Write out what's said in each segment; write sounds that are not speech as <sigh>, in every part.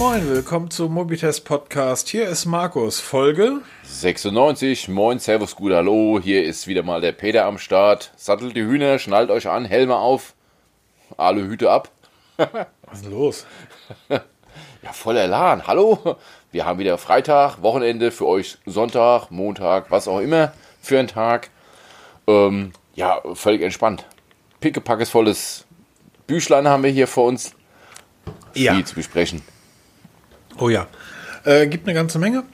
moin, willkommen zum Mobitest Podcast. Hier ist Markus, Folge 96. Moin, Servus, gut, hallo. Hier ist wieder mal der Peter am Start. Sattelt die Hühner, schnallt euch an, Helme auf, alle Hüte ab. <laughs> Was ist los? <laughs> Ja, voller Elan. Hallo. Wir haben wieder Freitag, Wochenende, für euch Sonntag, Montag, was auch immer für einen Tag. Ähm, ja, völlig entspannt. Pickepackes volles Büchlein haben wir hier vor uns. Ja. Viel zu besprechen. Oh ja. Äh, gibt eine ganze Menge.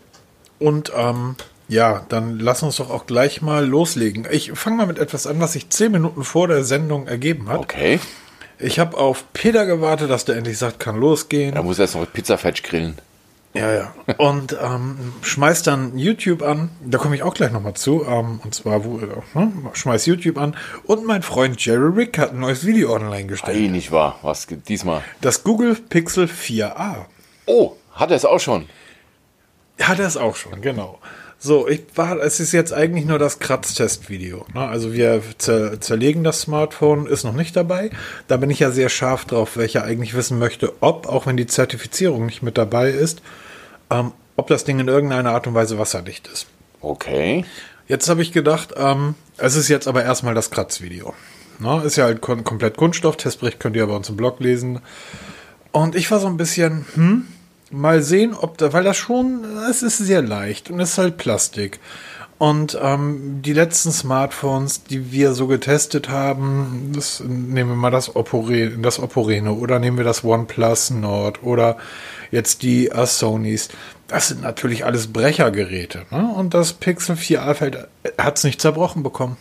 Und ähm, ja, dann lass uns doch auch gleich mal loslegen. Ich fange mal mit etwas an, was sich zehn Minuten vor der Sendung ergeben hat. Okay. Ich habe auf Peter gewartet, dass der endlich sagt, kann losgehen. Da muss erst noch Pizzafetch grillen. Ja, ja. Und ähm, schmeiß dann YouTube an. Da komme ich auch gleich nochmal zu. Ähm, und zwar, wo, äh, ne? schmeiß YouTube an. Und mein Freund Jerry Rick hat ein neues Video online gestellt. Ei, nicht wahr. Was gibt diesmal? Das Google Pixel 4a. Oh, hat er es auch schon. Hat er es auch schon, genau. So, ich war, es ist jetzt eigentlich nur das Kratztest-Video. Ne? Also wir zer zerlegen das Smartphone, ist noch nicht dabei. Da bin ich ja sehr scharf drauf, welcher eigentlich wissen möchte, ob, auch wenn die Zertifizierung nicht mit dabei ist, ähm, ob das Ding in irgendeiner Art und Weise wasserdicht ist. Okay. Jetzt habe ich gedacht, ähm, es ist jetzt aber erstmal das Kratzvideo. Ne? Ist ja halt kom komplett Kunststoff. Testbericht könnt ihr bei uns im Blog lesen. Und ich war so ein bisschen, hm, mal sehen, ob da, weil das schon, es ist sehr leicht und es ist halt Plastik. Und ähm, die letzten Smartphones, die wir so getestet haben, das, nehmen wir mal das Oppo, das Oppo Reno oder nehmen wir das OnePlus Nord oder jetzt die uh, Sonys. Das sind natürlich alles Brechergeräte. Ne? Und das Pixel 4a hat es nicht zerbrochen bekommen.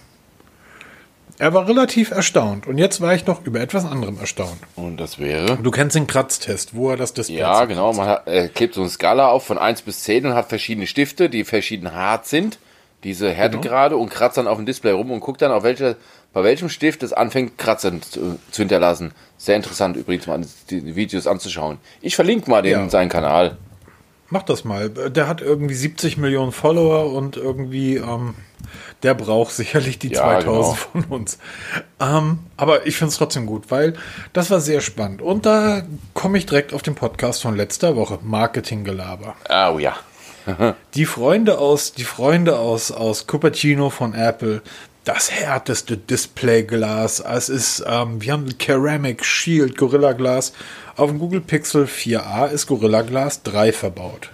Er war relativ erstaunt. Und jetzt war ich noch über etwas anderem erstaunt. Und das wäre? Du kennst den Kratztest, wo er das Display Ja, genau. Man hat, er klebt so eine Skala auf von 1 bis 10 und hat verschiedene Stifte, die verschieden hart sind. Diese Härtegrade genau. und kratzt dann auf dem Display rum und guckt dann, auf welche, bei welchem Stift es anfängt, Kratzer zu, zu, hinterlassen. Sehr interessant übrigens mal die Videos anzuschauen. Ich verlinke mal den ja. seinen Kanal. Mach das mal. Der hat irgendwie 70 Millionen Follower und irgendwie, ähm, der braucht sicherlich die ja, 2000 genau. von uns. Ähm, aber ich finde es trotzdem gut, weil das war sehr spannend. Und da komme ich direkt auf den Podcast von letzter Woche, Marketinggelaber. Oh ja. <laughs> die Freunde aus, die Freunde aus, aus Cupertino von Apple, das härteste Displayglas. Es ist, ähm, wir haben Ceramic Shield Gorilla Glas. Auf dem Google Pixel 4a ist Gorilla Glas 3 verbaut.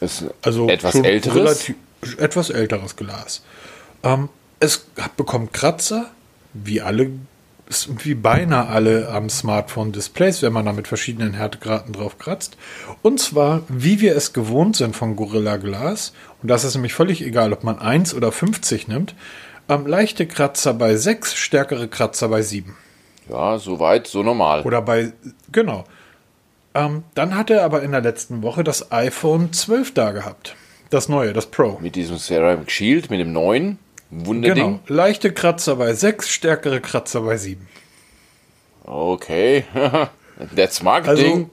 Ist also etwas älteres? Relativ, etwas älteres Glas. Ähm, es bekommt Kratzer, wie alle, wie beinahe alle am Smartphone-Displays, wenn man da mit verschiedenen Härtegraden drauf kratzt. Und zwar, wie wir es gewohnt sind von Gorilla Glas. Und das ist nämlich völlig egal, ob man 1 oder 50 nimmt. Ähm, leichte Kratzer bei 6, stärkere Kratzer bei 7. Ja, soweit, so normal. Oder bei, genau. Ähm, dann hat er aber in der letzten Woche das iPhone 12 da gehabt. Das neue, das Pro. Mit diesem Ceramic Shield, mit dem neuen Wunderding. Genau. Leichte Kratzer bei 6, stärkere Kratzer bei 7. Okay. <laughs> that's Marketing. Also,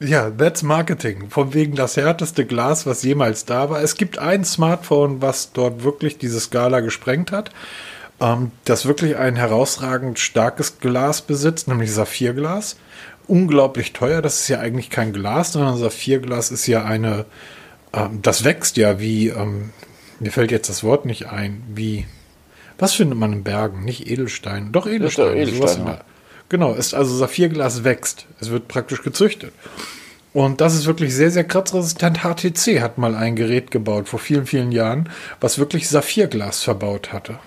ja, that's Marketing. Von wegen das härteste Glas, was jemals da war. Es gibt ein Smartphone, was dort wirklich diese Skala gesprengt hat. Ähm, das wirklich ein herausragend starkes Glas besitzt, nämlich Saphirglas. Unglaublich teuer. Das ist ja eigentlich kein Glas, sondern Saphirglas ist ja eine. Ähm, das wächst ja wie. Ähm, mir fällt jetzt das Wort nicht ein. Wie. Was findet man in Bergen? Nicht Edelstein. Doch Edelstein. Edelstein ja. Genau, ist also Saphirglas wächst. Es wird praktisch gezüchtet. Und das ist wirklich sehr, sehr kratzresistent. HTC hat mal ein Gerät gebaut vor vielen, vielen Jahren, was wirklich Saphirglas verbaut hatte.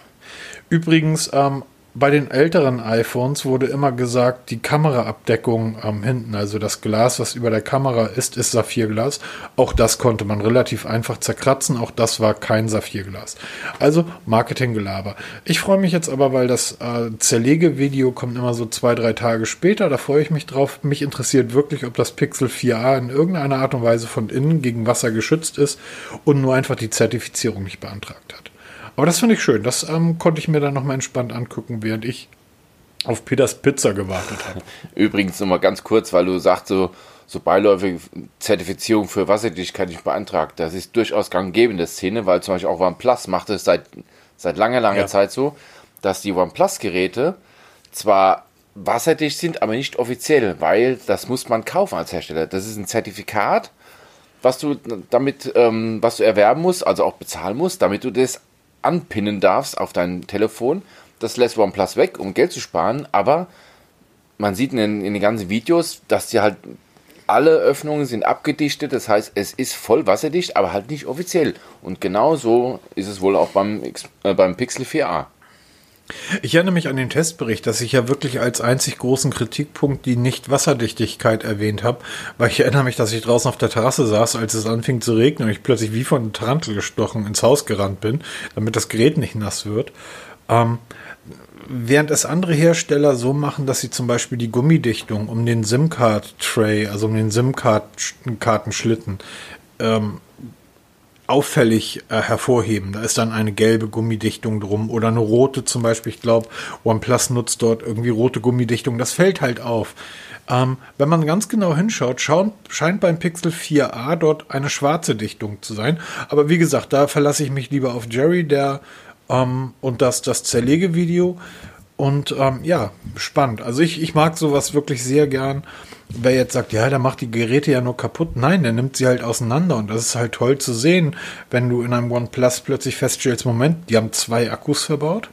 Übrigens, ähm, bei den älteren iPhones wurde immer gesagt, die Kameraabdeckung am hinten, also das Glas, was über der Kamera ist, ist Saphirglas. Auch das konnte man relativ einfach zerkratzen. Auch das war kein Saphirglas. Also Marketinggelaber. Ich freue mich jetzt aber, weil das äh, Zerlegevideo kommt immer so zwei, drei Tage später. Da freue ich mich drauf. Mich interessiert wirklich, ob das Pixel 4a in irgendeiner Art und Weise von innen gegen Wasser geschützt ist und nur einfach die Zertifizierung nicht beantragt hat. Aber das finde ich schön. Das ähm, konnte ich mir dann nochmal entspannt angucken, während ich auf Peters Pizza gewartet habe. <laughs> Übrigens nochmal ganz kurz, weil du sagst, so, so beiläufige Zertifizierung für Wasserdichtigkeit nicht beantragt. Das ist durchaus gang in der Szene, weil zum Beispiel auch OnePlus macht es seit, seit langer, langer ja. Zeit so, dass die OnePlus-Geräte zwar wasserdicht sind, aber nicht offiziell, weil das muss man kaufen als Hersteller. Das ist ein Zertifikat, was du damit, ähm, was du erwerben musst, also auch bezahlen musst, damit du das anpinnen darfst auf dein Telefon. Das lässt OnePlus weg, um Geld zu sparen, aber man sieht in den, in den ganzen Videos, dass die halt alle Öffnungen sind abgedichtet, das heißt, es ist voll wasserdicht, aber halt nicht offiziell. Und genau so ist es wohl auch beim, äh, beim Pixel 4a. Ich erinnere mich an den Testbericht, dass ich ja wirklich als einzig großen Kritikpunkt die Nicht-Wasserdichtigkeit erwähnt habe, weil ich erinnere mich, dass ich draußen auf der Terrasse saß, als es anfing zu regnen und ich plötzlich wie von Tarantel gestochen ins Haus gerannt bin, damit das Gerät nicht nass wird. Ähm, während es andere Hersteller so machen, dass sie zum Beispiel die Gummidichtung um den SIM-Card-Tray, also um den SIM-Kartenschlitten, ähm, auffällig äh, hervorheben. Da ist dann eine gelbe Gummidichtung drum oder eine rote zum Beispiel. Ich glaube, OnePlus nutzt dort irgendwie rote Gummidichtung. Das fällt halt auf. Ähm, wenn man ganz genau hinschaut, schaut, scheint beim Pixel 4a dort eine schwarze Dichtung zu sein. Aber wie gesagt, da verlasse ich mich lieber auf Jerry, der ähm, und das, das Zerlegevideo. Und ähm, ja, spannend. Also ich, ich mag sowas wirklich sehr gern. Wer jetzt sagt, ja, der macht die Geräte ja nur kaputt. Nein, der nimmt sie halt auseinander. Und das ist halt toll zu sehen, wenn du in einem OnePlus plötzlich feststellst, Moment, die haben zwei Akkus verbaut.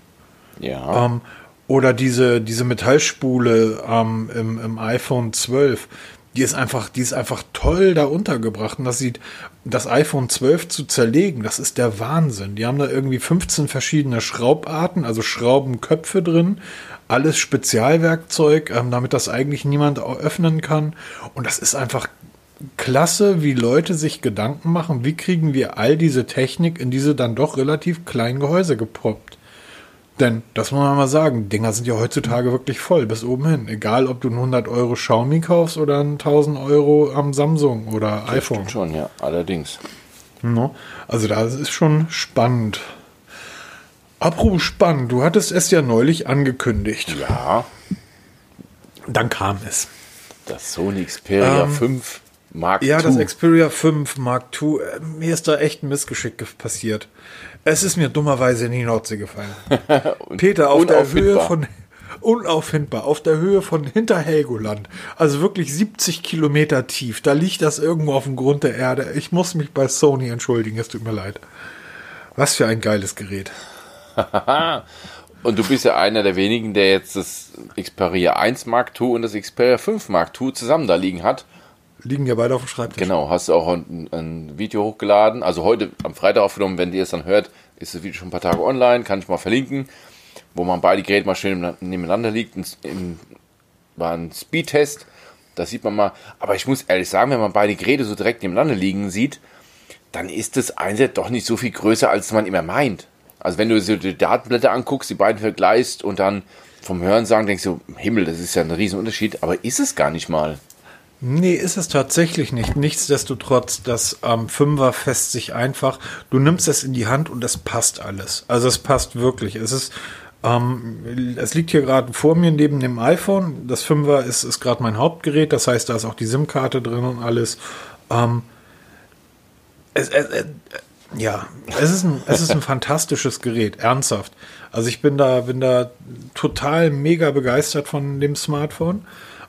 Ja. Ähm, oder diese, diese Metallspule ähm, im, im iPhone 12 die ist einfach, die ist einfach toll da untergebracht. Und das sieht, das iPhone 12 zu zerlegen, das ist der Wahnsinn. Die haben da irgendwie 15 verschiedene Schraubarten, also Schraubenköpfe drin. Alles Spezialwerkzeug, ähm, damit das eigentlich niemand öffnen kann. Und das ist einfach klasse, wie Leute sich Gedanken machen, wie kriegen wir all diese Technik in diese dann doch relativ kleinen Gehäuse gepoppt. Denn, das muss man mal sagen, Dinger sind ja heutzutage wirklich voll, bis oben hin. Egal, ob du einen 100 Euro Xiaomi kaufst oder einen 1000 Euro am Samsung oder das iPhone. Stimmt schon, ja, allerdings. No? Also, das ist schon spannend. Apropos spannend, du hattest es ja neulich angekündigt. Ja. Dann kam es. Das Sony Xperia ähm, 5 Mark II. Ja, das Xperia 5 Mark II. Äh, mir ist da echt ein Missgeschick passiert. Es ist mir dummerweise in die Nordsee gefallen. <laughs> Peter, auf der Höhe von unauffindbar, auf der Höhe von Hinterhelgoland, also wirklich 70 Kilometer tief, da liegt das irgendwo auf dem Grund der Erde. Ich muss mich bei Sony entschuldigen, es tut mir leid. Was für ein geiles Gerät. <laughs> und du bist ja einer der wenigen, der jetzt das Xperia 1 Mark II und das Xperia 5 Mark II zusammen da liegen hat. Liegen ja beide auf dem Schreibtisch. Genau, hast du auch ein, ein, Video hochgeladen. Also heute am Freitag aufgenommen, wenn ihr es dann hört, ist das Video schon ein paar Tage online, kann ich mal verlinken, wo man beide Geräte mal schön nebeneinander liegt. In, war ein Speedtest, da sieht man mal. Aber ich muss ehrlich sagen, wenn man beide Geräte so direkt nebeneinander liegen sieht, dann ist das eine doch nicht so viel größer, als man immer meint. Also wenn du so die Datenblätter anguckst, die beiden vergleichst und dann vom Hören sagen, denkst du, Himmel, das ist ja ein Riesenunterschied, aber ist es gar nicht mal. Nee, ist es tatsächlich nicht. Nichtsdestotrotz, das ähm, Fünfer fässt sich einfach. Du nimmst es in die Hand und es passt alles. Also es passt wirklich. Es ist, ähm, es liegt hier gerade vor mir neben dem iPhone. Das Fünfer ist, ist gerade mein Hauptgerät. Das heißt, da ist auch die SIM-Karte drin und alles. Ähm, es, es, es, ja, es ist, ein, es ist ein <laughs> fantastisches Gerät, ernsthaft. Also ich bin da, bin da total mega begeistert von dem Smartphone.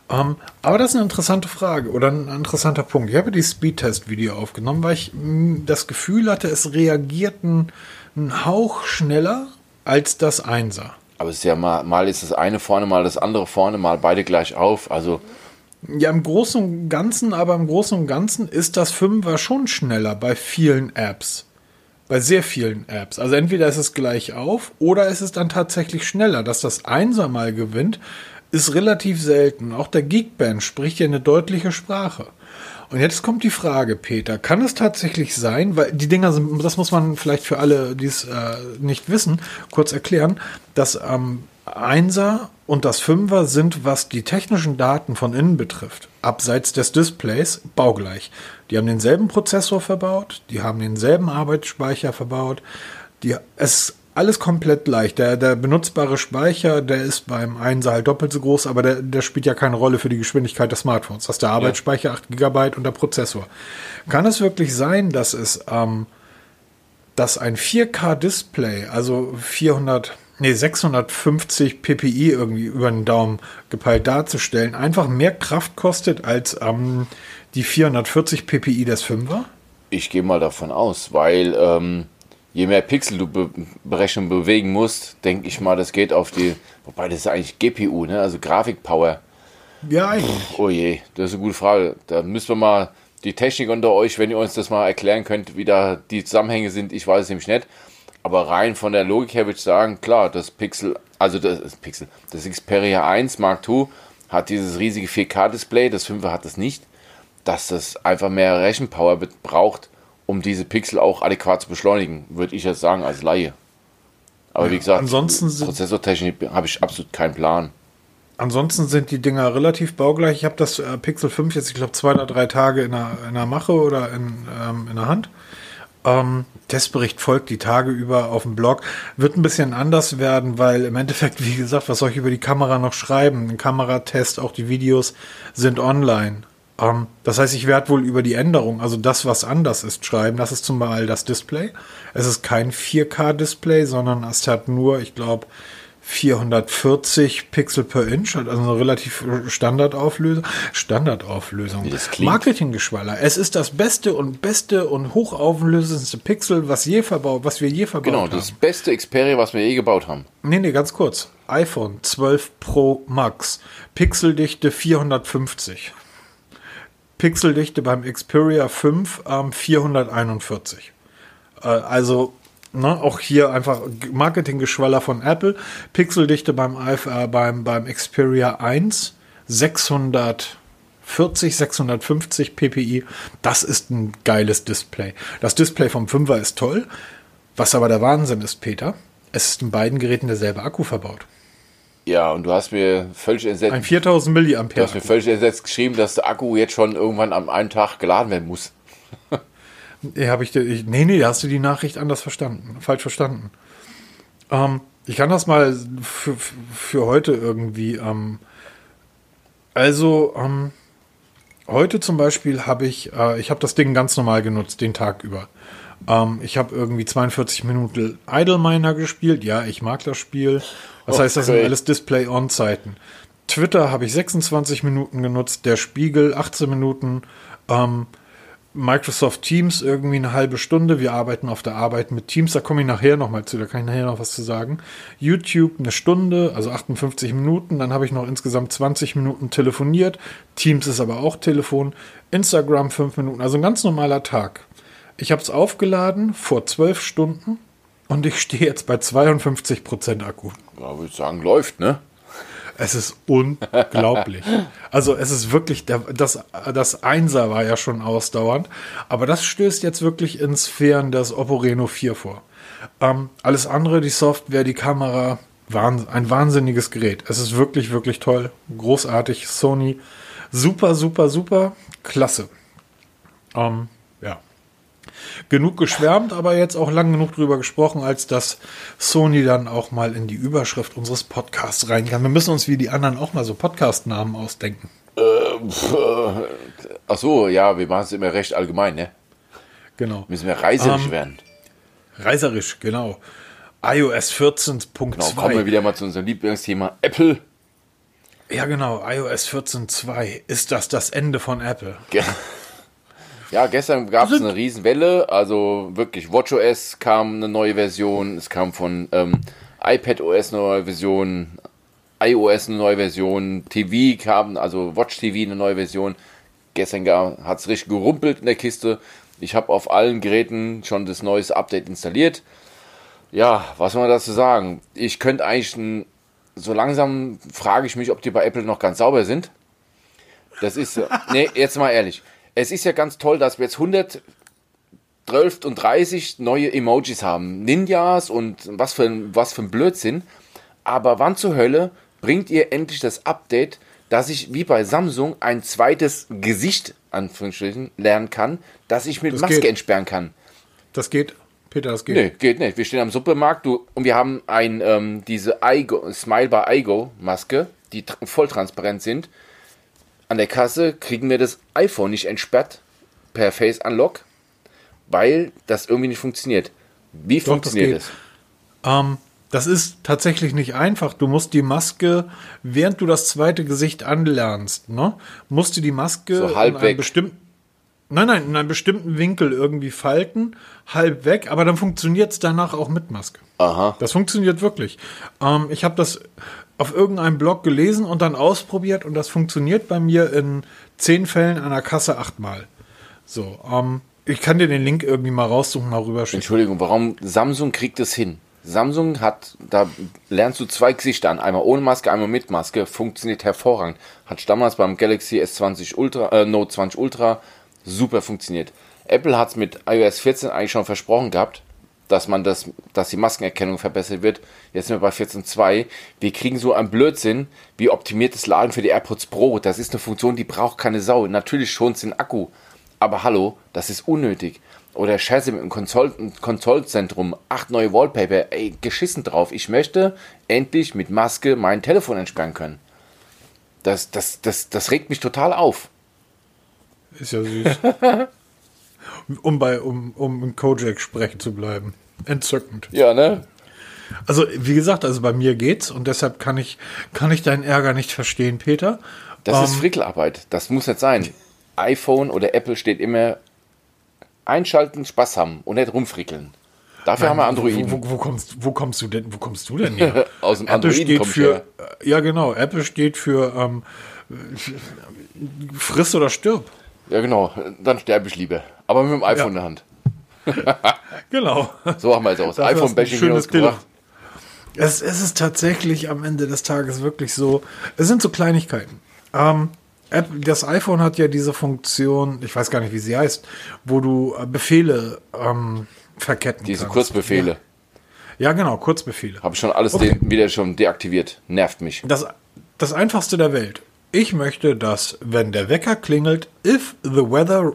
Um, ähm, aber das ist eine interessante Frage oder ein interessanter Punkt. Ich habe die Speedtest-Video aufgenommen, weil ich mh, hm, das Gefühl hatte, es reagiert einen, Hauch schneller als das Einser. Aber es ist ja mal, mal ist das eine vorne, mal das andere vorne, mal beide gleich auf. Also ja, im Großen und Ganzen, aber im Großen und Ganzen ist das Fünfer schon schneller bei vielen Apps. Bei sehr vielen Apps. Also entweder ist es gleich auf oder ist es dann tatsächlich schneller, dass das Einser mal gewinnt ist relativ selten. Auch der Geekband spricht ja eine deutliche Sprache. Und jetzt kommt die Frage, Peter, kann es tatsächlich sein, weil die Dinger sind, das muss man vielleicht für alle, die es äh, nicht wissen, kurz erklären, dass ähm, Einser und das Fünfer sind, was die technischen Daten von innen betrifft, abseits des Displays, baugleich. Die haben denselben Prozessor verbaut, die haben denselben Arbeitsspeicher verbaut, die, es alles komplett leicht. Der, der benutzbare Speicher, der ist beim 1 halt doppelt so groß, aber der, der spielt ja keine Rolle für die Geschwindigkeit des Smartphones. Das ist der Arbeitsspeicher 8 GB und der Prozessor. Kann es wirklich sein, dass es ähm, dass ein 4K-Display, also 400 nee, 650 ppi irgendwie über den Daumen gepeilt darzustellen, einfach mehr Kraft kostet als ähm, die 440 ppi des 5er? Ich gehe mal davon aus, weil ähm, je mehr Pixel du be berechnen bewegen musst, denke ich mal, das geht auf die, wobei das ist eigentlich GPU, ne? also Grafikpower. Ja, eigentlich. Oh je, das ist eine gute Frage. Da müssen wir mal die Technik unter euch, wenn ihr uns das mal erklären könnt, wie da die Zusammenhänge sind, ich weiß es nämlich nicht. Aber rein von der Logik her würde ich sagen, klar, das Pixel, also das Pixel, das Xperia 1 Mark II hat dieses riesige 4K-Display, das 5er hat das nicht, dass das einfach mehr Rechenpower braucht, um diese Pixel auch adäquat zu beschleunigen, würde ich jetzt sagen als Laie. Aber ja, wie gesagt, ansonsten Prozessortechnik habe ich absolut keinen Plan. Ansonsten sind die Dinger relativ baugleich. Ich habe das äh, Pixel 5 jetzt, ich glaube, zwei oder drei Tage in der, in der Mache oder in, ähm, in der Hand. Ähm, Testbericht folgt die Tage über auf dem Blog. Wird ein bisschen anders werden, weil im Endeffekt, <laughs> wie gesagt, was soll ich über die Kamera noch schreiben? Ein Kameratest, auch die Videos sind online. Ähm, das heißt, ich werde wohl über die Änderung, also das, was anders ist, schreiben. Das ist zum Beispiel das Display. Es ist kein 4K-Display, sondern es hat nur, ich glaube, 440 Pixel per Inch, also eine relativ Standardauflösung. Standardauflösung. Marketinggeschwaller. Es ist das beste und beste und hochauflösendste Pixel, was je verbaut, was wir je verbaut genau, haben. Genau, das beste Xperia, was wir je gebaut haben. Nee, nee, ganz kurz. iPhone 12 Pro Max. Pixeldichte 450. Pixeldichte beim Xperia 5 ähm, 441. Äh, also Ne, auch hier einfach Marketinggeschwaller von Apple. Pixeldichte beim, äh, beim, beim Xperia 1 640, 650 ppi. Das ist ein geiles Display. Das Display vom 5er ist toll. Was aber der Wahnsinn ist, Peter, es ist in beiden Geräten derselbe Akku verbaut. Ja, und du hast mir völlig entsetzt. Ein 4000 Milliampere. Du hast mir völlig entsetzt geschrieben, dass der Akku jetzt schon irgendwann am einen Tag geladen werden muss. <laughs> Nee, habe ich, ich, nee, nee, hast du die Nachricht anders verstanden, falsch verstanden. Ähm, ich kann das mal für, für heute irgendwie. Ähm, also, ähm, heute zum Beispiel habe ich, äh, ich habe das Ding ganz normal genutzt, den Tag über. Ähm, ich habe irgendwie 42 Minuten Idle Miner gespielt. Ja, ich mag das Spiel. Das okay. heißt, das sind alles Display-On-Zeiten. Twitter habe ich 26 Minuten genutzt, der Spiegel 18 Minuten. Ähm, Microsoft Teams irgendwie eine halbe Stunde. Wir arbeiten auf der Arbeit mit Teams. Da komme ich nachher nochmal zu. Da kann ich nachher noch was zu sagen. YouTube eine Stunde, also 58 Minuten. Dann habe ich noch insgesamt 20 Minuten telefoniert. Teams ist aber auch Telefon. Instagram 5 Minuten. Also ein ganz normaler Tag. Ich habe es aufgeladen vor 12 Stunden und ich stehe jetzt bei 52% Akku. Ja, würde ich sagen, läuft, ne? Es ist unglaublich. <laughs> also es ist wirklich, der, das, das Einser war ja schon ausdauernd, aber das stößt jetzt wirklich in Sphären des Oppo Reno 4 vor. Ähm, alles andere, die Software, die Kamera, ein wahnsinniges Gerät. Es ist wirklich, wirklich toll. Großartig. Sony. Super, super, super. Klasse. Ähm, genug geschwärmt, aber jetzt auch lang genug drüber gesprochen, als dass Sony dann auch mal in die Überschrift unseres Podcasts rein kann. Wir müssen uns wie die anderen auch mal so Podcast-Namen ausdenken. Äh, ach so, ja, wir machen es immer recht allgemein, ne? Genau. Müssen wir reiserisch ähm, werden. Reiserisch, genau. iOS 14.2. Genau, kommen wir wieder mal zu unserem Lieblingsthema Apple. Ja, genau, iOS 14.2. Ist das das Ende von Apple? Ja. Ja, gestern gab es eine Riesenwelle. Also wirklich, WatchOS kam eine neue Version. Es kam von ähm, iPadOS eine neue Version. iOS eine neue Version. TV kam, also Watch TV eine neue Version. Gestern hat es richtig gerumpelt in der Kiste. Ich habe auf allen Geräten schon das neueste Update installiert. Ja, was soll man dazu sagen? Ich könnte eigentlich ein, so langsam frage ich mich, ob die bei Apple noch ganz sauber sind. Das ist, nee, jetzt mal ehrlich es ist ja ganz toll, dass wir jetzt 112 und 30 neue Emojis haben. Ninjas und was für, ein, was für ein Blödsinn. Aber wann zur Hölle bringt ihr endlich das Update, dass ich wie bei Samsung ein zweites Gesicht Anführungsstrichen lernen kann, dass ich mit das Maske geht. entsperren kann? Das geht. Peter, das geht. Nee, geht nicht. Wir stehen am Supermarkt du, und wir haben ein, ähm, diese Igo, Smile by Igo Maske, die voll transparent sind an der Kasse kriegen wir das iPhone nicht entsperrt per Face Unlock, weil das irgendwie nicht funktioniert. Wie Doch, funktioniert das? Ähm, Das ist tatsächlich nicht einfach. Du musst die Maske, während du das zweite Gesicht anlernst, ne, musst du die Maske So halb in einem bestimmten Nein, nein, in einem bestimmten Winkel irgendwie falten, halb weg, aber dann funktioniert es danach auch mit Maske. Aha. Das funktioniert wirklich. Ähm, ich habe das auf irgendeinem Blog gelesen und dann ausprobiert und das funktioniert bei mir in zehn Fällen an der Kasse achtmal. So, ähm, ich kann dir den Link irgendwie mal raussuchen, mal rüberschicken. Entschuldigung, warum Samsung kriegt es hin? Samsung hat, da lernst du zwei Gesichter an, einmal ohne Maske, einmal mit Maske, funktioniert hervorragend. Hat damals beim Galaxy S20 Ultra, äh, Note 20 Ultra super funktioniert. Apple hat es mit iOS 14 eigentlich schon versprochen gehabt, dass man das, dass die Maskenerkennung verbessert wird. Jetzt sind wir bei 14.2. Wir kriegen so einen Blödsinn wie optimiertes Laden für die AirPods Pro. Das ist eine Funktion, die braucht keine Sau. Natürlich schont den Akku. Aber hallo, das ist unnötig. Oder Scheiße mit dem Konsol Kontrollzentrum. Acht neue Wallpaper. Ey, geschissen drauf. Ich möchte endlich mit Maske mein Telefon entsperren können. Das, das, das, das regt mich total auf. Ist ja süß. <laughs> um bei, um, um in Kojak sprechen zu bleiben. Entzückend. Ja, ne? Also, wie gesagt, also bei mir geht's und deshalb kann ich, kann ich deinen Ärger nicht verstehen, Peter. Das Ähm, ist Frickelarbeit. Das muss nicht sein. iPhone oder Apple steht immer einschalten, Spaß haben und nicht rumfrickeln. Dafür haben wir Androiden. Wo, wo, wo, kommst, wo kommst du denn, wo kommst du denn her? <laughs> Aus dem Apple Androiden steht für, äh, ja genau, Apple steht für ähm, friss oder stirb. Ja, genau. Dann sterbe ich lieber. Aber mit dem iPhone in der Hand. <laughs> <laughs> Genau. So haben wir es aus. IPhone-Bashing schönes rausgebracht. Es, es ist tatsächlich am Ende des Tages wirklich so, es sind so Kleinigkeiten. Ähm, das iPhone hat ja diese Funktion, ich weiß gar nicht, wie sie heißt, wo du äh, Befehle ähm, verketten Diese kannst. Kurzbefehle. Ja, genau, Kurzbefehle. Habe ich schon alles Okay. wieder schon deaktiviert. Nervt mich. Das, das einfachste der Welt. Ich möchte, dass, wenn der Wecker klingelt, if the weather,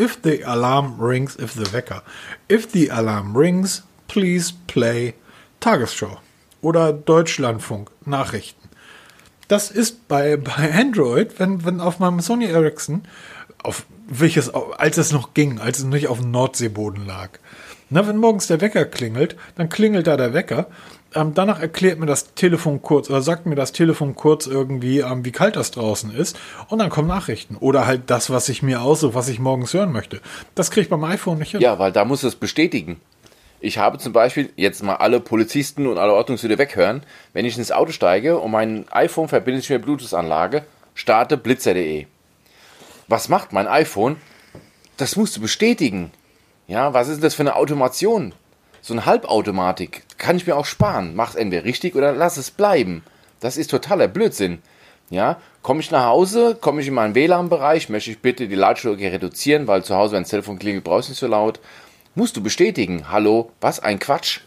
if the alarm rings, if the Wecker, if the alarm rings, please play Tagesschau oder Deutschlandfunk Nachrichten. Das ist bei, bei Android, wenn, wenn auf meinem Sony Ericsson, auf welches, als es noch ging, als es nicht auf dem Nordseeboden lag. Na, wenn morgens der Wecker klingelt, dann klingelt da der Wecker. Ähm, danach erklärt mir das Telefon kurz oder sagt mir das Telefon kurz irgendwie, ähm, wie kalt das draußen ist. Und dann kommen Nachrichten. Oder halt das, was ich mir aussuche, was ich morgens hören möchte. Das kriege ich beim iPhone nicht hin. Ja, weil da muss es bestätigen. Ich habe zum Beispiel jetzt mal alle Polizisten und alle Ordnungshüter weghören. Wenn ich ins Auto steige und mein iPhone verbinde ich mit Bluetooth-Anlage, starte blitzer.de. Was macht mein iPhone? Das musst du bestätigen. Ja, was ist das für eine Automation? So eine Halbautomatik kann ich mir auch sparen. Mach's entweder richtig oder lass es bleiben. Das ist totaler Blödsinn. Ja, komme ich nach Hause, komme ich in meinen WLAN-Bereich, möchte ich bitte die Lautstärke reduzieren, weil zu Hause, wenn das Telefon klingelt, brauchst du nicht so laut. Musst du bestätigen. Hallo, was ein Quatsch.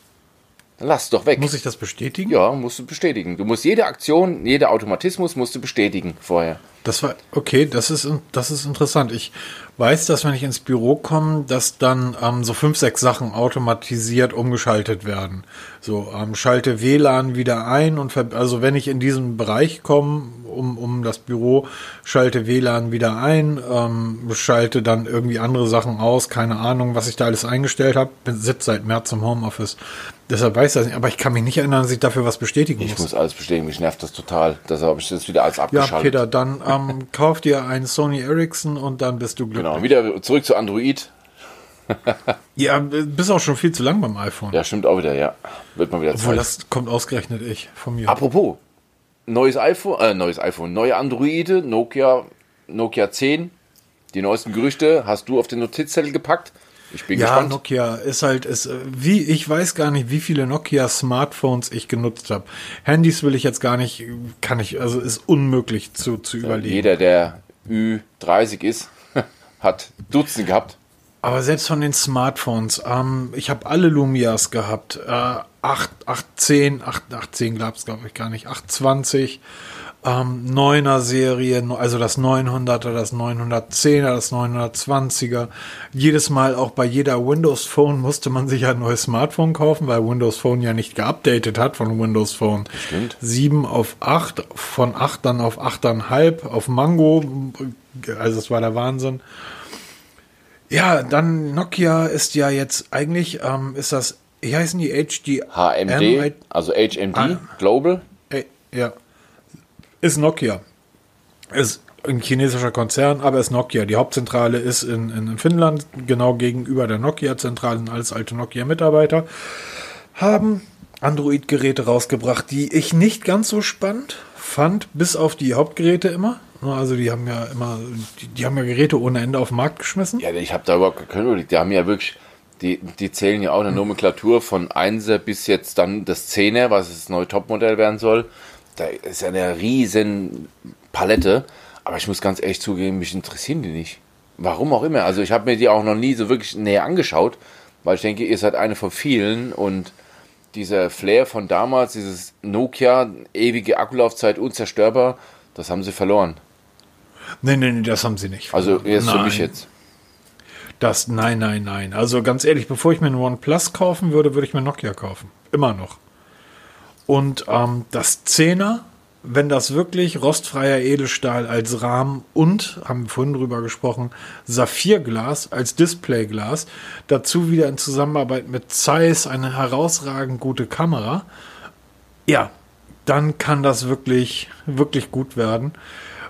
Lass doch weg. Muss ich das bestätigen? ja, musst du bestätigen. Du musst jede Aktion, jeder Automatismus musst du bestätigen vorher. Das war okay, das ist das ist interessant. Ich weiß, dass wenn ich ins Büro komme, dass dann ähm, so fünf, sechs Sachen automatisiert umgeschaltet werden. So ähm, schalte WLAN wieder ein und also wenn ich in diesen Bereich komme, um, um das Büro, schalte WLAN wieder ein, ähm, schalte dann irgendwie andere Sachen aus, keine Ahnung, was ich da alles eingestellt habe. Bin sitze seit März im Homeoffice. Deshalb weiß ich das nicht, aber ich kann mich nicht erinnern, dass ich dafür was bestätigen Ich muss. muss alles bestätigen, mich nervt das total. Deshalb habe ich das wieder alles Ja, abgeschaltet. Peter, dann ähm, <laughs> kauf dir einen Sony Ericsson und dann bist du glücklich. Genau, wieder zurück zu Android. <laughs> Ja, bist auch schon viel zu lang beim iPhone. Ja, stimmt auch wieder, ja. Wird mal wieder Obwohl, Zeit. das kommt ausgerechnet ich von mir. Apropos, neues iPhone, äh, neues iPhone, neue Androide, Nokia, Nokia 10. Die neuesten Gerüchte hast du auf den Notizzettel gepackt. Ich bin ja, gespannt. Nokia ist halt, ist, wie, ich weiß gar nicht, wie viele Nokia Smartphones ich genutzt habe. Handys will ich jetzt gar nicht, kann ich, also ist unmöglich zu, zu überlegen. Jeder, der Ü30 ist, <laughs> hat Dutzend gehabt. Aber selbst von den Smartphones, ähm, ich habe alle Lumias gehabt. Äh, 8, 8, 10, 8, 8 10 gab es, glaube ich, gar nicht. 820, ähm, 9er Serie, also das 900er, das 910er, das 920er. Jedes Mal, auch bei jeder Windows Phone, musste man sich ein neues Smartphone kaufen, weil Windows Phone ja nicht geupdatet hat von Windows Phone Stimmt. 7 auf 8, von 8 dann auf 8,5, auf Mango. Also es war der Wahnsinn. Ja, dann Nokia ist ja jetzt eigentlich, ähm, ist das Wie heißen die HD? HMD, also HMD Ah. Global. Äh, ja. Ist Nokia. Ist ein chinesischer Konzern, aber ist Nokia. Die Hauptzentrale ist in, in Finnland, genau gegenüber der Nokia-Zentrale, sind alles alte Nokia-Mitarbeiter. Haben Android-Geräte rausgebracht, die ich nicht ganz so spannend fand, bis auf die Hauptgeräte immer. Also die haben ja immer, die, die haben ja Geräte ohne Ende auf den Markt geschmissen. Ja, ich habe da überhaupt keine Überblick. Die haben ja wirklich, die, die zählen ja auch eine Nomenklatur von 1er bis jetzt dann das 10er, was das neue Topmodell werden soll. Da ist ja eine riesen Palette. Aber ich muss ganz ehrlich zugeben, mich interessieren die nicht. Warum auch immer. Also ich habe mir die auch noch nie so wirklich näher angeschaut, weil ich denke, ihr seid eine von vielen und dieser Flair von damals, dieses Nokia, ewige Akkulaufzeit, unzerstörbar, das haben sie verloren. Nee, nee, nee, das haben sie nicht. Also erst für Nein. mich jetzt. Das, nein, nein, nein. Also ganz ehrlich, bevor ich mir einen OnePlus kaufen würde, würde ich mir Nokia kaufen. Immer noch. Und ähm, das 10er, wenn das wirklich rostfreier Edelstahl als Rahmen und, haben wir vorhin drüber gesprochen, Saphirglas als Displayglas, dazu wieder in Zusammenarbeit mit Zeiss eine herausragend gute Kamera, ja, dann kann das wirklich, wirklich gut werden.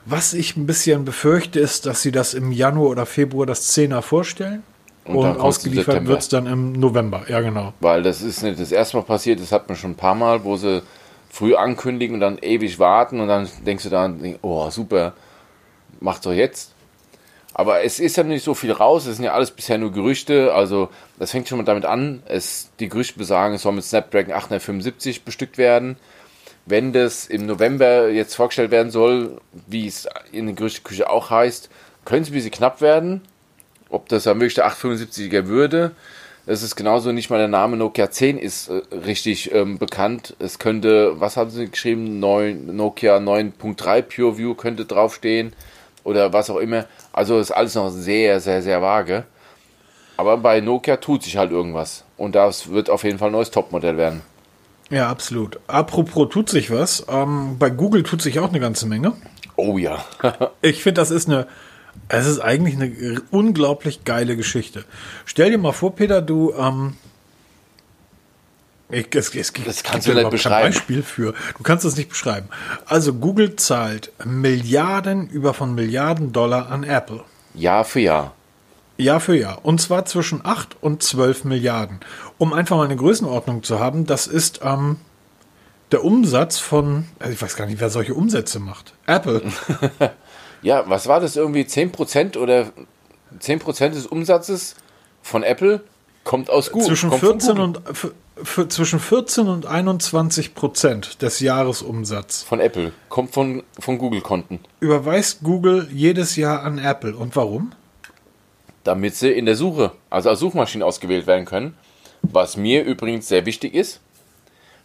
Was ich ein bisschen befürchte, ist, dass sie das im Januar oder Februar das 10er vorstellen. Und Und, ausgeliefert wird es dann im November. Ja, genau. Weil das ist nicht das erste Mal passiert, das hat man schon ein paar Mal, wo sie früh ankündigen und dann ewig warten und dann denkst du dann, oh super, macht doch jetzt. Aber es ist ja nicht so viel raus, es sind ja alles bisher nur Gerüchte, also das fängt schon mal damit an, es, die Gerüchte besagen, es soll mit Snapdragon 875 bestückt werden. Wenn das im November jetzt vorgestellt werden soll, wie es in der Gerüchteküche auch heißt, könnte es ein bisschen knapp werden. Ob das dann wirklich der 875er würde, es ist genauso nicht mal der Name Nokia 10 ist äh, richtig ähm, bekannt. Es könnte, was haben sie geschrieben? 9, Nokia 9.3 PureView könnte draufstehen oder was auch immer. Also ist alles noch sehr, sehr, sehr vage. Aber bei Nokia tut sich halt irgendwas. Und das wird auf jeden Fall ein neues Topmodell werden. Ja, absolut. Apropos tut sich was. Ähm, bei Google tut sich auch eine ganze Menge. Oh ja. <laughs> Ich finde, das ist eine, es ist eigentlich eine unglaublich geile Geschichte. Stell dir mal vor, Peter, du, ähm, ich, es, es, Das kannst du nicht beschreiben. Beispiel für. Du kannst es nicht beschreiben. Also Google zahlt Milliarden über von Milliarden Dollar an Apple. Jahr für Jahr. Jahr für Jahr. Und zwar zwischen 8 und 12 Milliarden. Um einfach mal eine Größenordnung zu haben, das ist ähm, der Umsatz von, also ich weiß gar nicht, wer solche Umsätze macht. Apple. <laughs> Ja, was war das irgendwie? 10% oder 10% des Umsatzes von Apple kommt aus Google. zwischen kommt von 14 Google. und f- f- zwischen 14 und 21 Prozent des Jahresumsatzes von Apple. Kommt von, von Google-Konten. überweist Google jedes Jahr an Apple. Und warum? Damit sie in der Suche, also als Suchmaschine ausgewählt werden können. Was mir übrigens sehr wichtig ist,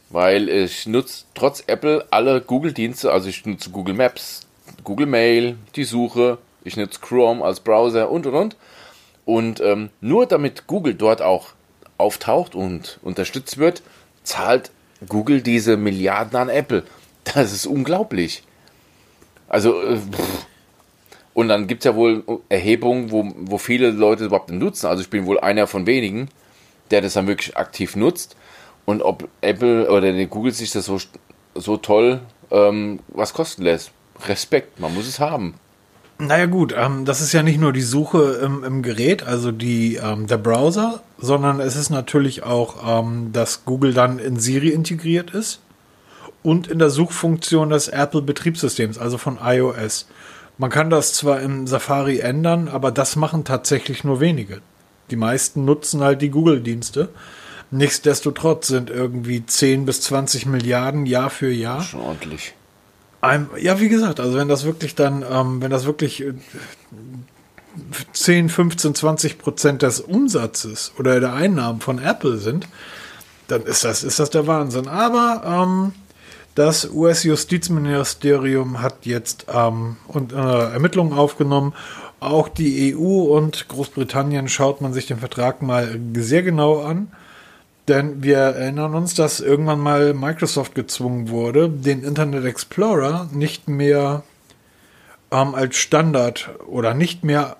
weil ich nutze trotz Apple alle Google-Dienste, also ich nutze Google Maps, Google Mail, die Suche, ich nutze Chrome als Browser und und und. Und ähm, nur damit Google dort auch auftaucht und unterstützt wird, zahlt Google diese Milliarden an Apple. Das ist unglaublich. Also, äh, und dann gibt es ja wohl Erhebungen, wo, wo viele Leute überhaupt nutzen. Also ich bin wohl einer von wenigen, der das dann wirklich aktiv nutzt. Und ob Apple oder Google sich das so, so toll ähm, was kosten lässt. Respekt, man muss es haben. Naja gut, ähm, das ist ja nicht nur die Suche im, im Gerät, also die, ähm, der Browser, sondern es ist natürlich auch, ähm, dass Google dann in Siri integriert ist und in der Suchfunktion des Apple-Betriebssystems, also von iOS. Man kann das zwar im Safari ändern, aber das machen tatsächlich nur wenige. Die meisten nutzen halt die Google-Dienste. Nichtsdestotrotz sind irgendwie 10 bis 20 Milliarden Jahr für Jahr. Schon ordentlich. Ja, wie gesagt, also wenn das wirklich dann, ähm, wenn das wirklich äh, 10, 15, 20 Prozent des Umsatzes oder der Einnahmen von Apple sind, dann ist das, ist das der Wahnsinn. Aber ähm, das US-Justizministerium hat jetzt ähm, und, äh, Ermittlungen aufgenommen. Auch die EU und Großbritannien schaut man sich den Vertrag mal sehr genau an. Denn wir erinnern uns, dass irgendwann mal Microsoft gezwungen wurde, den Internet Explorer nicht mehr ähm, als Standard oder nicht mehr.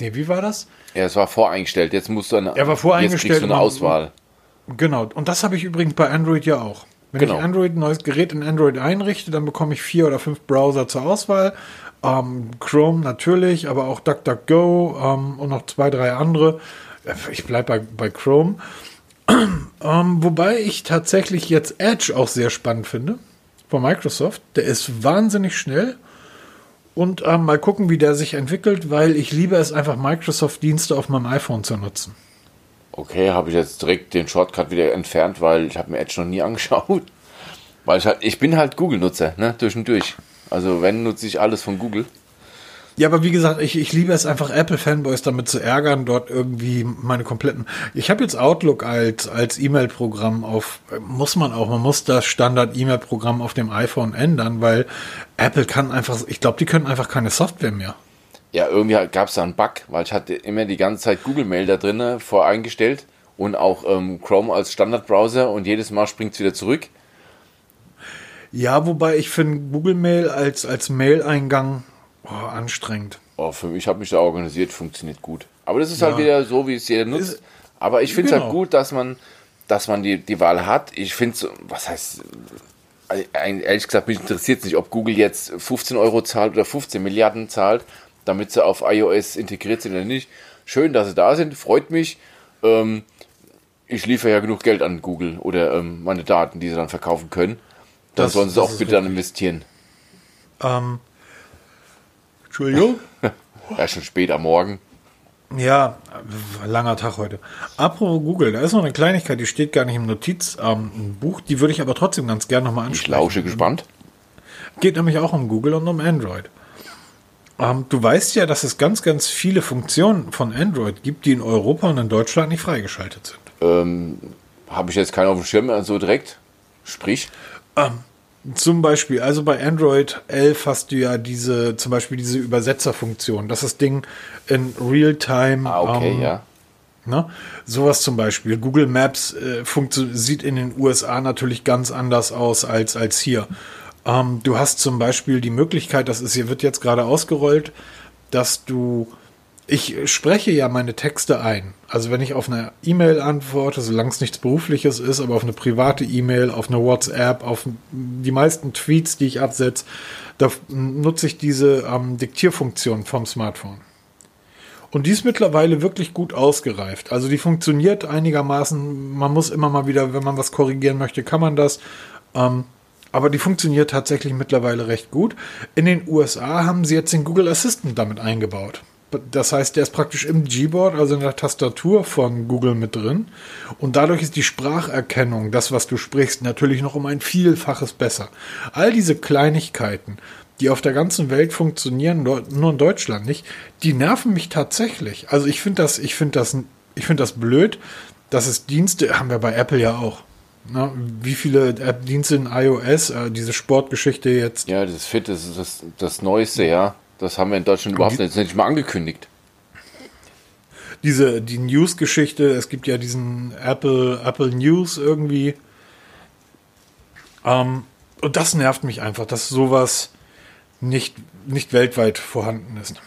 Nee, wie war das? Ja, es war voreingestellt. Jetzt musst du eine, Er war voreingestellt Jetzt kriegst du eine Auswahl. Genau, und das habe ich übrigens bei Android ja auch. Wenn Genau. ich Android, ein neues Gerät in Android einrichte, dann bekomme ich vier oder fünf Browser zur Auswahl. Ähm, Chrome natürlich, aber auch DuckDuckGo ähm, und noch zwei, drei andere. Äh, Ich bleibe bei, bei Chrome. Ähm, wobei ich tatsächlich jetzt Edge auch sehr spannend finde von Microsoft. Der ist wahnsinnig schnell. Und ähm, mal gucken, wie der sich entwickelt, weil ich liebe es einfach, Microsoft-Dienste auf meinem iPhone zu nutzen. Okay, habe ich jetzt direkt den Shortcut wieder entfernt, weil ich habe mir Edge noch nie <laughs> angeschaut. Weil ich halt, ich bin halt Google-Nutzer, ne, durch und durch. Also wenn nutze ich alles von Google. Ja, aber wie gesagt, ich, ich liebe es einfach, Apple-Fanboys damit zu ärgern, dort irgendwie meine kompletten. Ich habe jetzt Outlook als, als E-Mail-Programm auf, muss man auch, man muss das Standard-E-Mail-Programm auf dem iPhone ändern, weil Apple kann einfach, ich glaube, die können einfach keine Software mehr. Ja, irgendwie gab es da einen Bug, weil ich hatte immer die ganze Zeit Google Mail da drin voreingestellt und auch ähm, Chrome als Standardbrowser und jedes Mal springt es wieder zurück. Ja, wobei ich finde Google Mail als, als Mail-Eingang oh, anstrengend. Oh, für mich habe mich da organisiert, funktioniert gut. Aber das ist halt Ja. wieder so, wie es jeder nutzt. Ist- Aber ich finde es Genau. halt gut, dass man, dass man die, die Wahl hat. Ich finde so, was heißt, äh, ehrlich gesagt, mich interessiert es nicht, ob Google jetzt 15 Euro zahlt oder 15 Milliarden zahlt, damit sie auf iOS integriert sind oder nicht. Schön, dass sie da sind, freut mich. Ähm, ich liefere ja genug Geld an Google oder ähm, meine Daten, die sie dann verkaufen können. Dann Das- sollen sie das auch bitte dann richtig. investieren. Ähm, Entschuldigung? <laughs> Ja, schon spät am Morgen. Ja, langer Tag heute. Apropos Google, da ist noch eine Kleinigkeit, die steht gar nicht im Notizbuch, ähm, die würde ich aber trotzdem ganz gerne nochmal Ich ansprechen. lausche gespannt. Geht nämlich auch um Google und um Android. Ähm, du weißt ja, dass es ganz, ganz viele Funktionen von Android gibt, die in Europa und in Deutschland nicht freigeschaltet sind. Ähm, Habe ich jetzt keinen auf dem Schirm, also direkt. Sprich. Zum Beispiel, also bei Android 11 hast du ja diese, zum Beispiel diese Übersetzerfunktion, dass das Ding in Realtime Ah, okay, ähm, ja. Ne? Sowas zum Beispiel. Google Maps äh, sieht in den USA natürlich ganz anders aus als, als hier. Ähm, du hast zum Beispiel die Möglichkeit, das ist hier wird jetzt gerade ausgerollt, dass du ich spreche ja meine Texte ein. Also wenn ich auf eine E-Mail antworte, solange es nichts Berufliches ist, aber auf eine private E-Mail, auf eine WhatsApp, auf die meisten Tweets, die ich absetze, da nutze ich diese ähm, Diktierfunktion vom Smartphone. Und die ist mittlerweile wirklich gut ausgereift. Also die funktioniert einigermaßen. Man muss immer mal wieder, wenn man was korrigieren möchte, kann man das. Ähm, aber die funktioniert tatsächlich mittlerweile recht gut. In den USA haben sie jetzt den Google Assistant damit eingebaut. Das heißt, der ist praktisch im Gboard, also in der Tastatur von Google mit drin. Und dadurch ist die Spracherkennung, das, was du sprichst, natürlich noch um ein Vielfaches besser. All diese Kleinigkeiten, die auf der ganzen Welt funktionieren, nur in Deutschland nicht, die nerven mich tatsächlich. Also ich finde das, ich finde das, ich finde das blöd, dass es Dienste, haben wir bei Apple ja auch. Na, wie viele App-Dienste in iOS, äh, diese Sportgeschichte jetzt, Ja, das Fit, ist das, das Neueste, ja. Das haben wir in Deutschland überhaupt nicht, nicht mal angekündigt. diese, die News-Geschichte, es gibt ja diesen Apple, Apple News irgendwie. Ähm, und das nervt mich einfach, dass sowas nicht, nicht weltweit vorhanden ist.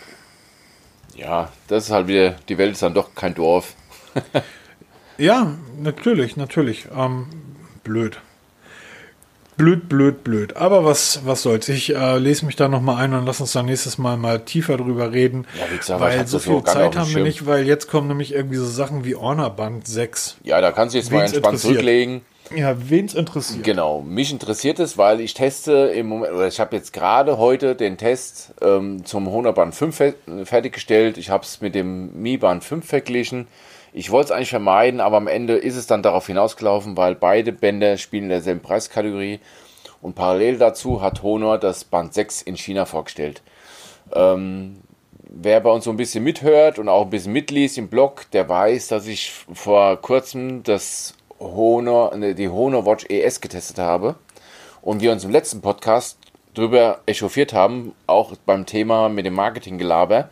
Ja, das ist halt wieder, die Welt ist dann doch kein Dorf. <laughs> Ja, natürlich, natürlich. Ähm, blöd. Blöd, blöd, blöd. Aber was, was soll's. Ich äh, lese mich da nochmal ein und lass uns dann nächstes Mal mal tiefer drüber reden. Ja, wie gesagt, weil so viel Zeit haben wir nicht, weil jetzt kommen nämlich irgendwie so Sachen wie Honor Band 6. Ja, da kannst du jetzt mal Wen's entspannt interessiert. zurücklegen. Ja, wen's interessiert. Genau, mich interessiert es, weil ich teste im Moment, oder ich habe jetzt gerade heute den Test ähm, zum Honorband 5 fe fertiggestellt. Ich habe es mit dem Mi Band 5 verglichen. Ich wollte es eigentlich vermeiden, aber am Ende ist es dann darauf hinausgelaufen, weil beide Bänder spielen in derselben Preiskategorie. Und parallel dazu hat Honor das Band 6 in China vorgestellt. Ähm, wer bei uns so ein bisschen mithört und auch ein bisschen mitliest im Blog, der weiß, dass ich vor kurzem das Honor, ne, die Honor Watch ES getestet habe und wir uns im letzten Podcast drüber echauffiert haben, auch beim Thema mit dem Marketinggelaber,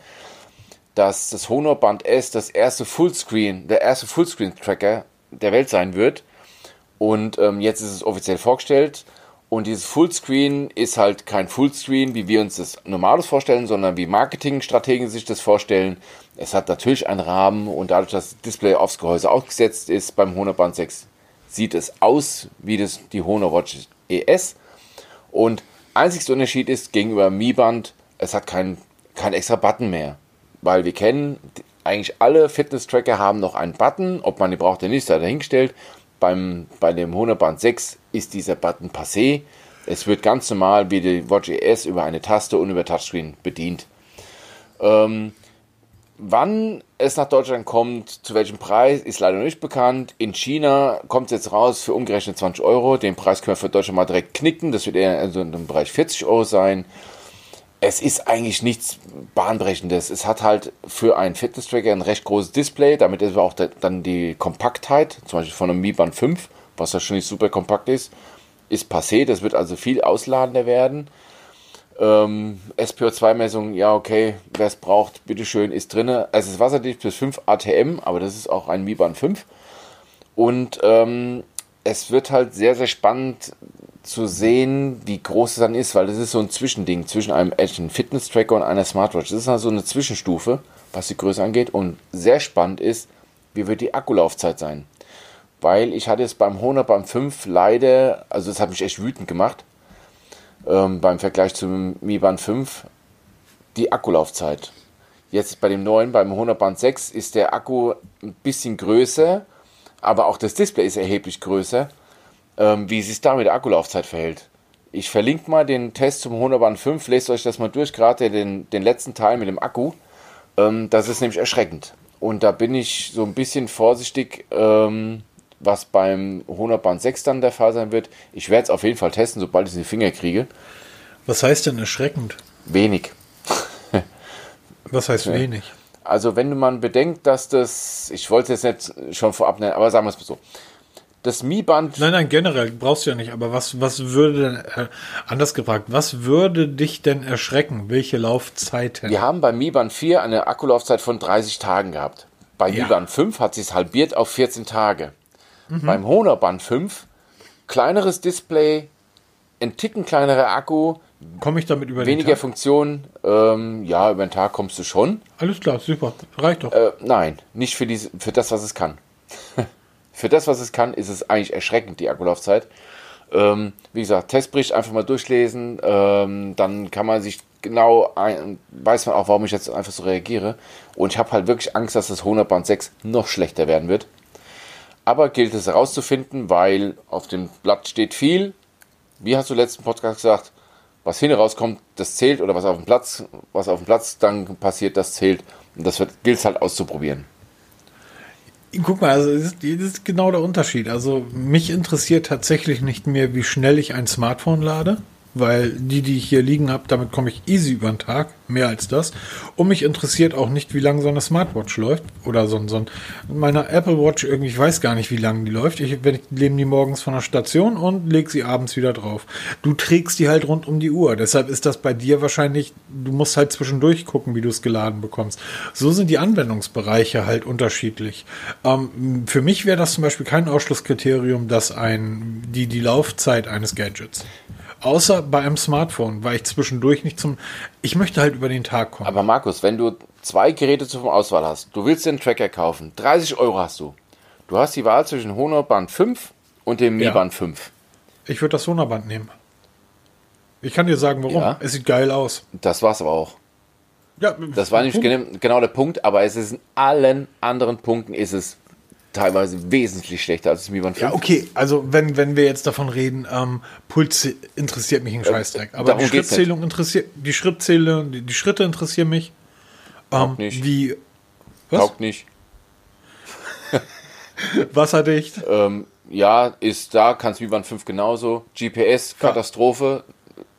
dass das Honor Band S das erste Fullscreen, der erste Fullscreen-Tracker der Welt sein wird. Und ähm, jetzt ist es offiziell vorgestellt. Und dieses Fullscreen ist halt kein Fullscreen, wie wir uns das normales vorstellen, sondern wie Marketingstrategen sich das vorstellen. Es hat natürlich einen Rahmen und dadurch, dass das Display aufs Gehäuse aufgesetzt ist beim Honor Band 6, sieht es aus wie das, die Honor Watch ES. Und einzigster Unterschied ist gegenüber Mi Band, es hat keinen kein extra Button mehr. Weil wir kennen, eigentlich alle Fitness-Tracker haben noch einen Button, ob man den braucht oder nicht, sei dahingestellt. Beim, bei dem Honor Band 6 ist dieser Button passé. Es wird ganz normal wie die Watch ES über eine Taste und über Touchscreen bedient. Ähm, wann es nach Deutschland kommt, zu welchem Preis, ist leider nicht bekannt. In China kommt es jetzt raus für umgerechnet 20 Euro. Den Preis können wir für Deutschland mal direkt knicken. Das wird eher also im Bereich 40 Euro sein. Es ist eigentlich nichts Bahnbrechendes. Es hat halt für einen Fitness-Tracker ein recht großes Display. Damit ist auch dann die Kompaktheit, zum Beispiel von einem Mi Band 5, was ja schon nicht super kompakt ist, ist passé. Das wird also viel ausladender werden. Ähm, SPO2-Messung, ja, okay, wer es braucht, bitteschön, ist drin. Es ist wasserdicht bis 5 ATM, aber das ist auch ein Mi Band 5. Und ähm, es wird halt sehr, sehr spannend zu sehen, wie groß es dann ist, weil das ist so ein Zwischending zwischen einem echten Fitness-Tracker und einer Smartwatch. Das ist also eine Zwischenstufe, was die Größe angeht. Und sehr spannend ist, wie wird die Akkulaufzeit sein. Weil ich hatte es beim Honor beim 5 leider, also das hat mich echt wütend gemacht, ähm, beim Vergleich zum Mi Band 5 die Akkulaufzeit. Jetzt bei dem neuen, beim 100 Band 6, ist der Akku ein bisschen größer, aber auch das Display ist erheblich größer. Ähm, wie sich da mit der Akkulaufzeit verhält. Ich verlinke mal den Test zum 100 Band 5, lest euch das mal durch, gerade den, den letzten Teil mit dem Akku. Ähm, das ist nämlich erschreckend. Und da bin ich so ein bisschen vorsichtig, ähm, was beim 100 Band 6 dann der Fall sein wird. Ich werde es auf jeden Fall testen, sobald ich es in die Finger kriege. Was heißt denn erschreckend? Wenig. <laughs> was heißt wenig? Also wenn man bedenkt, dass das, ich wollte es jetzt nicht schon vorab nennen, aber sagen wir es mal so. Das Mi-Band. Nein, nein, generell brauchst du ja nicht, aber was, was würde denn, äh, anders gefragt, was würde dich denn erschrecken? Welche Laufzeiten? Wir haben beim Mi Band 4 eine Akkulaufzeit von 30 Tagen gehabt. Bei ja. Mi Band 5 hat sie es halbiert auf 14 Tage. Mhm. Beim Honor Band 5, kleineres Display, ein Ticken kleinerer Akku. Komme ich damit über Weniger Funktionen. Ähm, ja, über den Tag kommst du schon. Alles klar, super. Reicht doch. Äh, nein, nicht für, diese, für das, was es kann. <laughs> für das, was es kann, ist es eigentlich erschreckend, die Akkulaufzeit. Ähm, wie gesagt, Testbericht einfach mal durchlesen. Ähm, dann kann man sich genau, ein, weiß man auch, warum ich jetzt einfach so reagiere. Und ich habe halt wirklich Angst, dass das 100 Band 6 noch schlechter werden wird. Aber gilt es herauszufinden, weil auf dem Blatt steht viel. Wie hast du letzten Podcast gesagt? Was hin rauskommt, das zählt oder was auf dem Platz, was auf dem Platz dann passiert, das zählt. Und das gilt es halt auszuprobieren. Guck mal, also das ist, das ist genau der Unterschied. Also mich interessiert tatsächlich nicht mehr, wie schnell ich ein Smartphone lade weil die, die ich hier liegen habe, damit komme ich easy über den Tag, mehr als das. Und mich interessiert auch nicht, wie lange so eine Smartwatch läuft oder so, so ein, meine Apple Watch irgendwie, ich weiß gar nicht, wie lange die läuft. Ich, ich nehme die morgens von der Station und lege sie abends wieder drauf. Du trägst die halt rund um die Uhr. Deshalb ist das bei dir wahrscheinlich, du musst halt zwischendurch gucken, wie du es geladen bekommst. So sind die Anwendungsbereiche halt unterschiedlich. Ähm, für mich wäre das zum Beispiel kein Ausschlusskriterium, dass ein, die, die Laufzeit eines Gadgets Außer bei einem Smartphone, weil ich zwischendurch nicht zum. Ich möchte halt über den Tag kommen. Aber Markus, wenn du zwei Geräte zur Auswahl hast, du willst den Tracker kaufen, 30 Euro hast du. Du hast die Wahl zwischen Honor Band 5 und dem Mi Band 5. Ich würde das Honor Band nehmen. Ich kann dir sagen, warum. Ja. Es sieht geil aus. Das war's aber auch. Ja, das war nicht genau der Punkt, aber es ist in allen anderen Punkten ist es teilweise wesentlich schlechter als das Mi Band 5. Ja, okay, also wenn, wenn wir jetzt davon reden, ähm, Puls interessiert mich ein äh, Scheißdreck. Aber Darum die Schrittzählung interessiert, die Schrittzählung, die, die, Schritte interessieren mich. Ähm, nicht. Wie. Was? Taugt nicht. <laughs> Wasserdicht. Ähm, ja, ist da, kannst Mi Band 5 genauso. GPS, Katastrophe.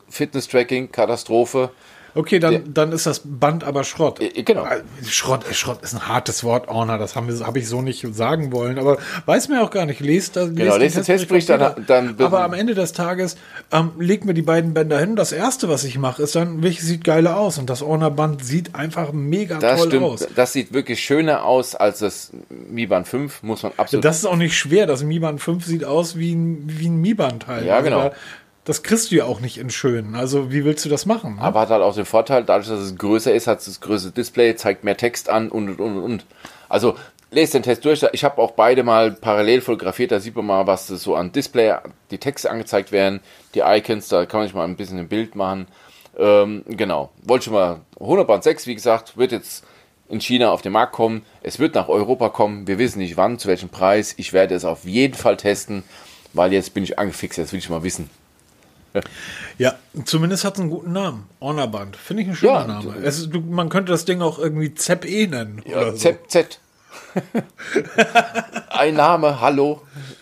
Fitness-Tracking, Katastrophe. Okay, dann, dann ist das Band aber Schrott. Äh, genau. Äh, Schrott, Schrott ist ein hartes Wort, Orner. Das habe hab ich so nicht sagen wollen. Aber weiß mir auch gar nicht. Lest, lest genau, lest den Testbericht, dann, dann. Aber am Ende des Tages ähm, legt mir die beiden Bänder hin. Das erste, was ich mache, ist dann, welches sieht geiler aus. Und das Orner-Band sieht einfach mega das toll stimmt. aus. Das sieht wirklich schöner aus als das Mi Band 5, muss man absolut. Das ist auch nicht schwer. Das Mi Band 5 sieht aus wie ein, wie ein Mi Band halt. Ja, genau. Also das kriegst du ja auch nicht in schön. Also wie willst du das machen? Ne? Aber hat halt auch den Vorteil, dadurch, dass es größer ist, hat es das größere Display, zeigt mehr Text an und und und und. Also lest den Test durch. Ich habe auch beide mal parallel fotografiert. Da sieht man mal, was so an Display, die Texte angezeigt werden, die Icons. Da kann man sich mal ein bisschen ein Bild machen. Ähm, genau. Wollte schon mal 100 Band 6, wie gesagt, wird jetzt in China auf den Markt kommen. Es wird nach Europa kommen. Wir wissen nicht wann, zu welchem Preis. Ich werde es auf jeden Fall testen, weil jetzt bin ich angefixt. Jetzt will ich mal wissen. <laughs> Ja, zumindest hat es einen guten Namen. Honorband. Finde ich ein schöner Ja, Name. Es du, man könnte das Ding auch irgendwie Zepp E nennen. Ja, oder so. <laughs> Ein Name, hallo,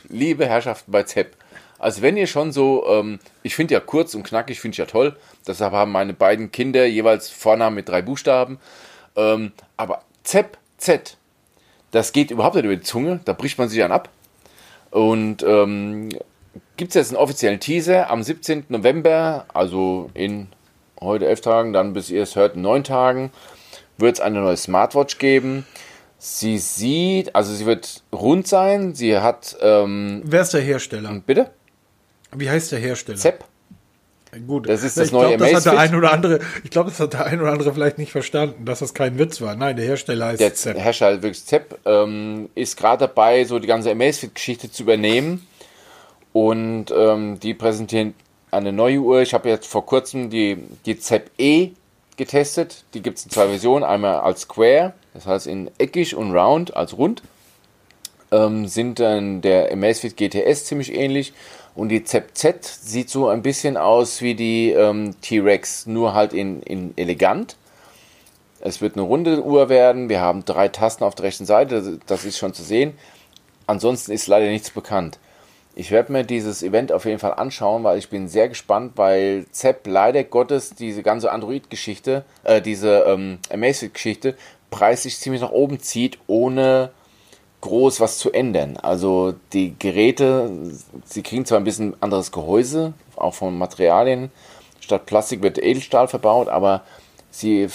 liebe Herrschaften bei ZEP. Also wenn ihr schon so, ähm, ich finde ja kurz und knackig, finde ich ja toll. Deshalb haben meine beiden Kinder jeweils Vornamen mit drei Buchstaben. Ähm, aber ZEP, Z, das geht überhaupt nicht über die Zunge, da bricht man sich an ab. Und ähm, gibt es jetzt einen offiziellen Teaser am 17. November, also in heute elf Tagen, dann bis ihr es hört, in neun Tagen, wird es eine neue Smartwatch geben. Sie sieht, also sie wird rund sein, sie hat, ähm, Wer ist der Hersteller? bitte? Wie heißt der Hersteller? Zepp? Gut. Das ist das ich neue glaub, das hat der ein oder andere, Ich glaube, das hat der ein oder andere vielleicht nicht verstanden, dass das kein Witz war. Nein, der Hersteller heißt Der Zepp. Hersteller wirklich Zepp ähm, ist gerade dabei, so die ganze Amazfit-Geschichte zu übernehmen. Und ähm, die präsentieren eine neue Uhr. Ich habe jetzt vor kurzem die, die Zepp E getestet. Die gibt es in zwei Versionen. Einmal als Square, das heißt in eckig und round, als rund. Ähm, sind dann der Amazfit GTS ziemlich ähnlich. Und die Zepp Z sieht so ein bisschen aus wie die ähm, T-Rex, nur halt in, in elegant. Es wird eine runde Uhr werden. Wir haben drei Tasten auf der rechten Seite. Das ist schon zu sehen. Ansonsten ist leider nichts bekannt. Ich werde mir dieses Event auf jeden Fall anschauen, weil ich bin sehr gespannt, weil Zepp leider Gottes diese ganze Android-Geschichte, äh, diese ähm, Amazfit-Geschichte preislich ziemlich nach oben zieht, ohne groß was zu ändern. Also die Geräte, sie kriegen zwar ein bisschen anderes Gehäuse, auch von Materialien. Statt Plastik wird Edelstahl verbaut, aber sie,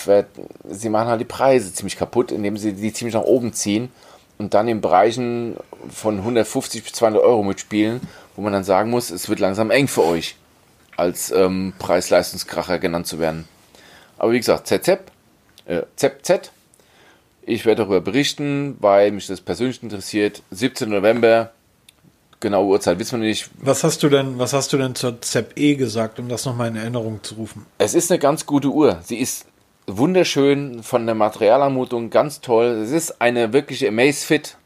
sie machen halt die Preise ziemlich kaputt, indem sie die ziemlich nach oben ziehen und dann in Bereichen von 150 bis 200 Euro mitspielen, wo man dann sagen muss, es wird langsam eng für euch, als ähm, Preis-Leistungskracher genannt zu werden. Aber wie gesagt, ZZ, äh, ZZ, ich werde darüber berichten, weil mich das persönlich interessiert. 17. November, genaue Uhrzeit wissen wir nicht. Was hast du denn, was hast du denn zur Zepp E gesagt, um das nochmal in Erinnerung zu rufen? Es ist eine ganz gute Uhr. Sie ist wunderschön von der Materialanmutung, ganz toll. Es ist eine wirkliche Amazfit,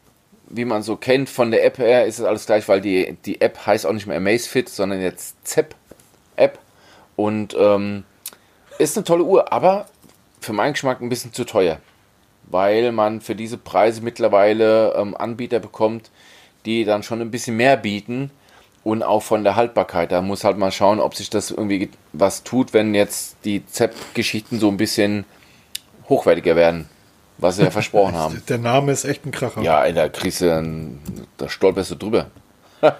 wie man so kennt. Von der App her ist es alles gleich, weil die, die App heißt auch nicht mehr Amazfit, sondern jetzt ZEP App. Und ähm, ist eine tolle Uhr, aber für meinen Geschmack ein bisschen zu teuer. Weil man für diese Preise mittlerweile ähm, Anbieter bekommt, die dann schon ein bisschen mehr bieten und auch von der Haltbarkeit. Da muss halt mal schauen, ob sich das irgendwie was tut, wenn jetzt die ZEP-Geschichten so ein bisschen hochwertiger werden, was sie ja versprochen <laughs> haben. Der Name ist echt ein Kracher. Ja, kriegst du dann, da stolperst du drüber. <laughs>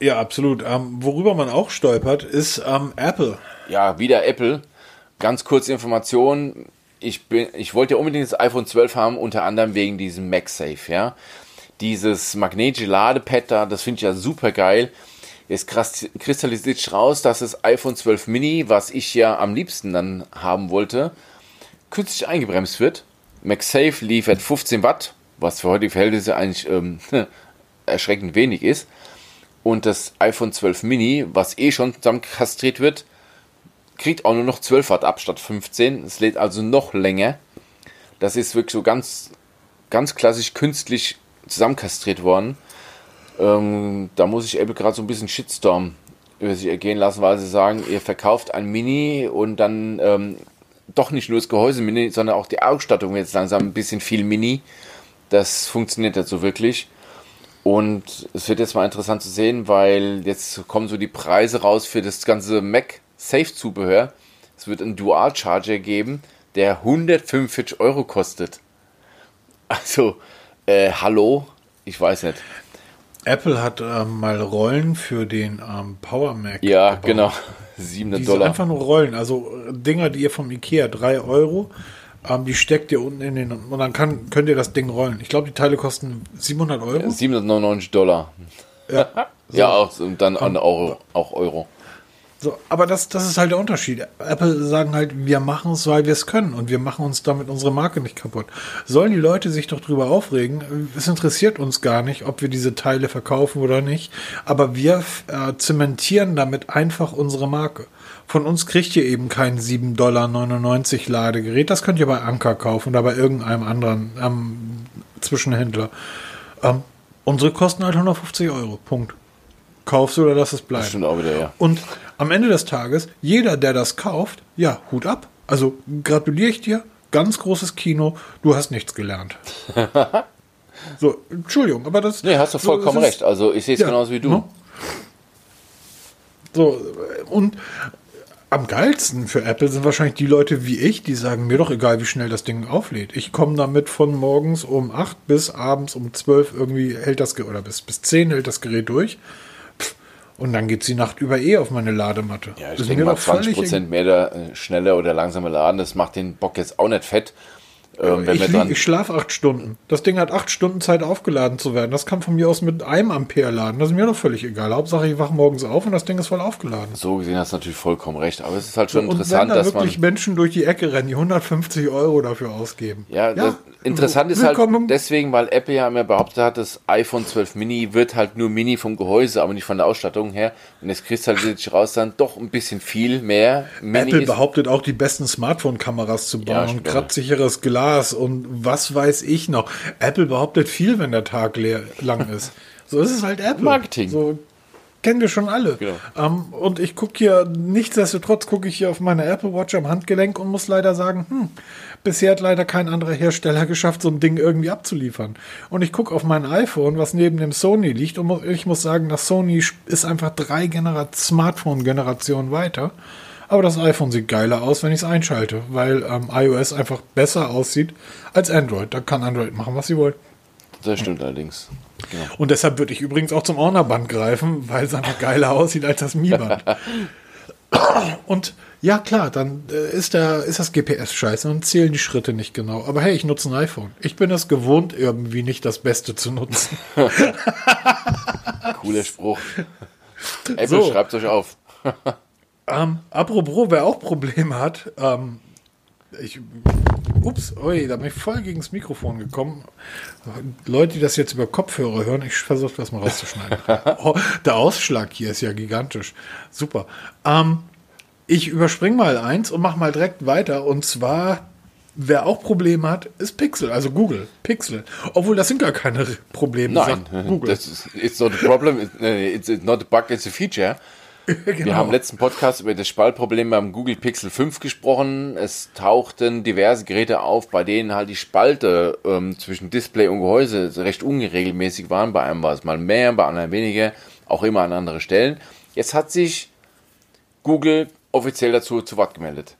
Ja, absolut. Ähm, worüber man auch stolpert, ist ähm, Apple. Ja, wieder Apple. Ganz kurze Information. Ich, bin, ich wollte ja unbedingt das iPhone 12 haben, unter anderem wegen diesem MagSafe, ja. Dieses magnetische Ladepad da, das finde ich ja super geil. Jetzt kristallisiert sich raus, dass das iPhone 12 Mini, was ich ja am liebsten dann haben wollte, künstlich eingebremst wird. MagSafe liefert 15 Watt, was für heutige Verhältnisse eigentlich ähm, <laughs> erschreckend wenig ist. Und das iPhone 12 Mini, was eh schon zusammenkastriert wird, kriegt auch nur noch 12 Watt ab statt 15. Es lädt also noch länger. Das ist wirklich so ganz, ganz klassisch künstlich zusammenkastriert worden. Ähm, da muss ich Apple gerade so ein bisschen Shitstorm über sich ergehen lassen, weil sie sagen, ihr verkauft ein Mini und dann ähm, doch nicht nur das Gehäuse Mini, sondern auch die Ausstattung jetzt langsam ein bisschen viel Mini. Das funktioniert nicht so wirklich. Und es wird jetzt mal interessant zu sehen, weil jetzt kommen so die Preise raus für das ganze Mac Safe Zubehör. Es wird einen Dual Charger geben, der 145 Euro kostet. Also, äh, hallo? Ich weiß nicht. Apple hat ähm, mal Rollen für den ähm, Power Mac. Ja, gebaut. genau. <laughs> 700 Die sind Dollar. einfach nur Rollen, also äh, Dinger, die ihr vom Ikea, 3 Euro, ähm, die steckt ihr unten in den, und dann kann, könnt ihr das Ding rollen. Ich glaube, die Teile kosten 700 Euro. 799 Dollar. Ja. <laughs> Ja, auch, und dann an Euro, auch Euro. So, aber das, das ist halt der Unterschied. Apple sagen halt, wir machen es, weil wir es können und wir machen uns damit unsere Marke nicht kaputt. Sollen die Leute sich doch drüber aufregen? Es interessiert uns gar nicht, ob wir diese Teile verkaufen oder nicht. Aber wir äh, zementieren damit einfach unsere Marke. Von uns kriegt ihr eben kein 7,99 Dollar Ladegerät. Das könnt ihr bei Anker kaufen oder bei irgendeinem anderen ähm, Zwischenhändler. Ähm, unsere kosten halt 150 Euro. Punkt. Kaufst du oder lass es bleiben. Das stimmt auch wieder, ja. Und am Ende des Tages, jeder, der das kauft, ja, Hut ab. Also gratuliere ich dir, ganz großes Kino, du hast nichts gelernt. <laughs> so, Entschuldigung, aber das. Nee, hast du vollkommen so, recht. Also ich sehe es ja, genauso wie du. Ne? So, und am geilsten für Apple sind wahrscheinlich die Leute wie ich, die sagen, mir doch egal, wie schnell das Ding auflädt. Ich komme damit von morgens um 8 bis abends um 12 irgendwie hält das oder bis, bis 10 hält das Gerät durch. Und dann geht die Nacht über eh auf meine Ladematte. Ja, ich das denke mal 20 Prozent mehr der, äh, schneller oder langsamer laden, das macht den Bock jetzt auch nicht fett. Ähm, ich, lieg, ich schlafe acht Stunden. Das Ding hat acht Stunden Zeit aufgeladen zu werden. Das kann von mir aus mit einem Ampere laden. Das ist mir doch völlig egal. Hauptsache, ich wache morgens auf und das Ding ist voll aufgeladen. So gesehen hast du natürlich vollkommen recht. Aber es ist halt schon und interessant, dass wirklich Menschen durch die Ecke rennen, die 150 Euro dafür ausgeben. Ja, ja interessant ist halt deswegen, weil Apple ja immer behauptet hat, das iPhone 12 Mini wird halt nur Mini vom Gehäuse, aber nicht von der Ausstattung her. Und jetzt kriegst du halt wirklich raus dann doch ein bisschen viel mehr. Mini Apple behauptet auch, die besten Smartphone-Kameras zu bauen ja, und kratzsicheres Glas und was weiß ich noch. Apple behauptet viel, wenn der Tag leer, lang ist. <laughs> So ist es halt Apple. Marketing. So kennen wir schon alle. Genau. Ähm, und ich gucke hier, nichtsdestotrotz gucke ich hier auf meine Apple Watch am Handgelenk und muss leider sagen, hm, bisher hat leider kein anderer Hersteller <laughs> geschafft, so ein Ding irgendwie abzuliefern. Und ich gucke auf mein iPhone, was neben dem Sony liegt, und ich muss sagen, das Sony ist einfach drei Smartphone-Generationen weiter. Aber das iPhone sieht geiler aus, wenn ich es einschalte, weil ähm, iOS einfach besser aussieht als Android. Da kann Android machen, was sie wollen. Das stimmt allerdings. Genau. Und deshalb würde ich übrigens auch zum Ornerband greifen, weil es einfach geiler aussieht als das Mi-Band. <laughs> und ja, klar, dann äh, ist, der, ist das GPS scheiße und zählen die Schritte nicht genau. Aber hey, ich nutze ein iPhone. Ich bin es gewohnt, irgendwie nicht das Beste zu nutzen. <laughs> Cooler Spruch. Apple, so. schreibt euch auf. <laughs> ähm, apropos, wer auch Probleme hat, ähm, ich Ups, oi, da bin ich voll gegen das Mikrofon gekommen. Leute, die das jetzt über Kopfhörer hören, ich versuche das mal rauszuschneiden. <laughs> oh, der Ausschlag hier ist ja gigantisch. Super. Ähm, ich überspringe mal eins und mache mal direkt weiter. Und zwar, wer auch Probleme hat, ist Pixel, also Google. Pixel. Obwohl, das sind gar keine Probleme. Nein, <laughs> Google. Das ist it's not a problem, it's not a bug, it's a feature. <laughs> genau. Wir haben im letzten Podcast über das Spaltproblem beim Google Pixel 5 gesprochen. Es tauchten diverse Geräte auf, bei denen halt die Spalte ähm, zwischen Display und Gehäuse recht unregelmäßig waren. Bei einem war es mal mehr, bei anderen weniger, auch immer an andere Stellen. Jetzt hat sich Google offiziell dazu zu Wort gemeldet.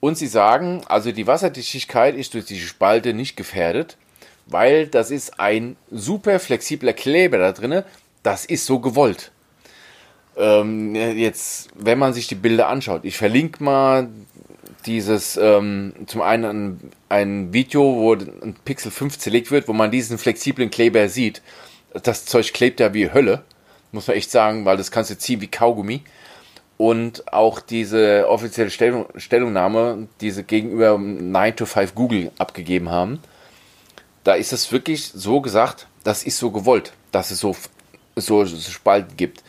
Und sie sagen, also die Wasserdichtigkeit ist durch diese Spalte nicht gefährdet, weil das ist ein super flexibler Kleber da drin. Das ist so gewollt. Ähm, jetzt, wenn man sich die Bilder anschaut, ich verlinke mal dieses ähm, zum einen ein, ein, Video, wo ein Pixel 5 zerlegt wird, wo man diesen flexiblen Kleber sieht. Das Zeug klebt ja wie Hölle, muss man echt sagen, weil das kannst du ziehen wie Kaugummi. Und auch diese offizielle Stellung, Stellungnahme, die sie gegenüber 9 to 5 Google abgegeben haben, da ist es wirklich so gesagt, das ist so gewollt, dass es so, so, so Spalten gibt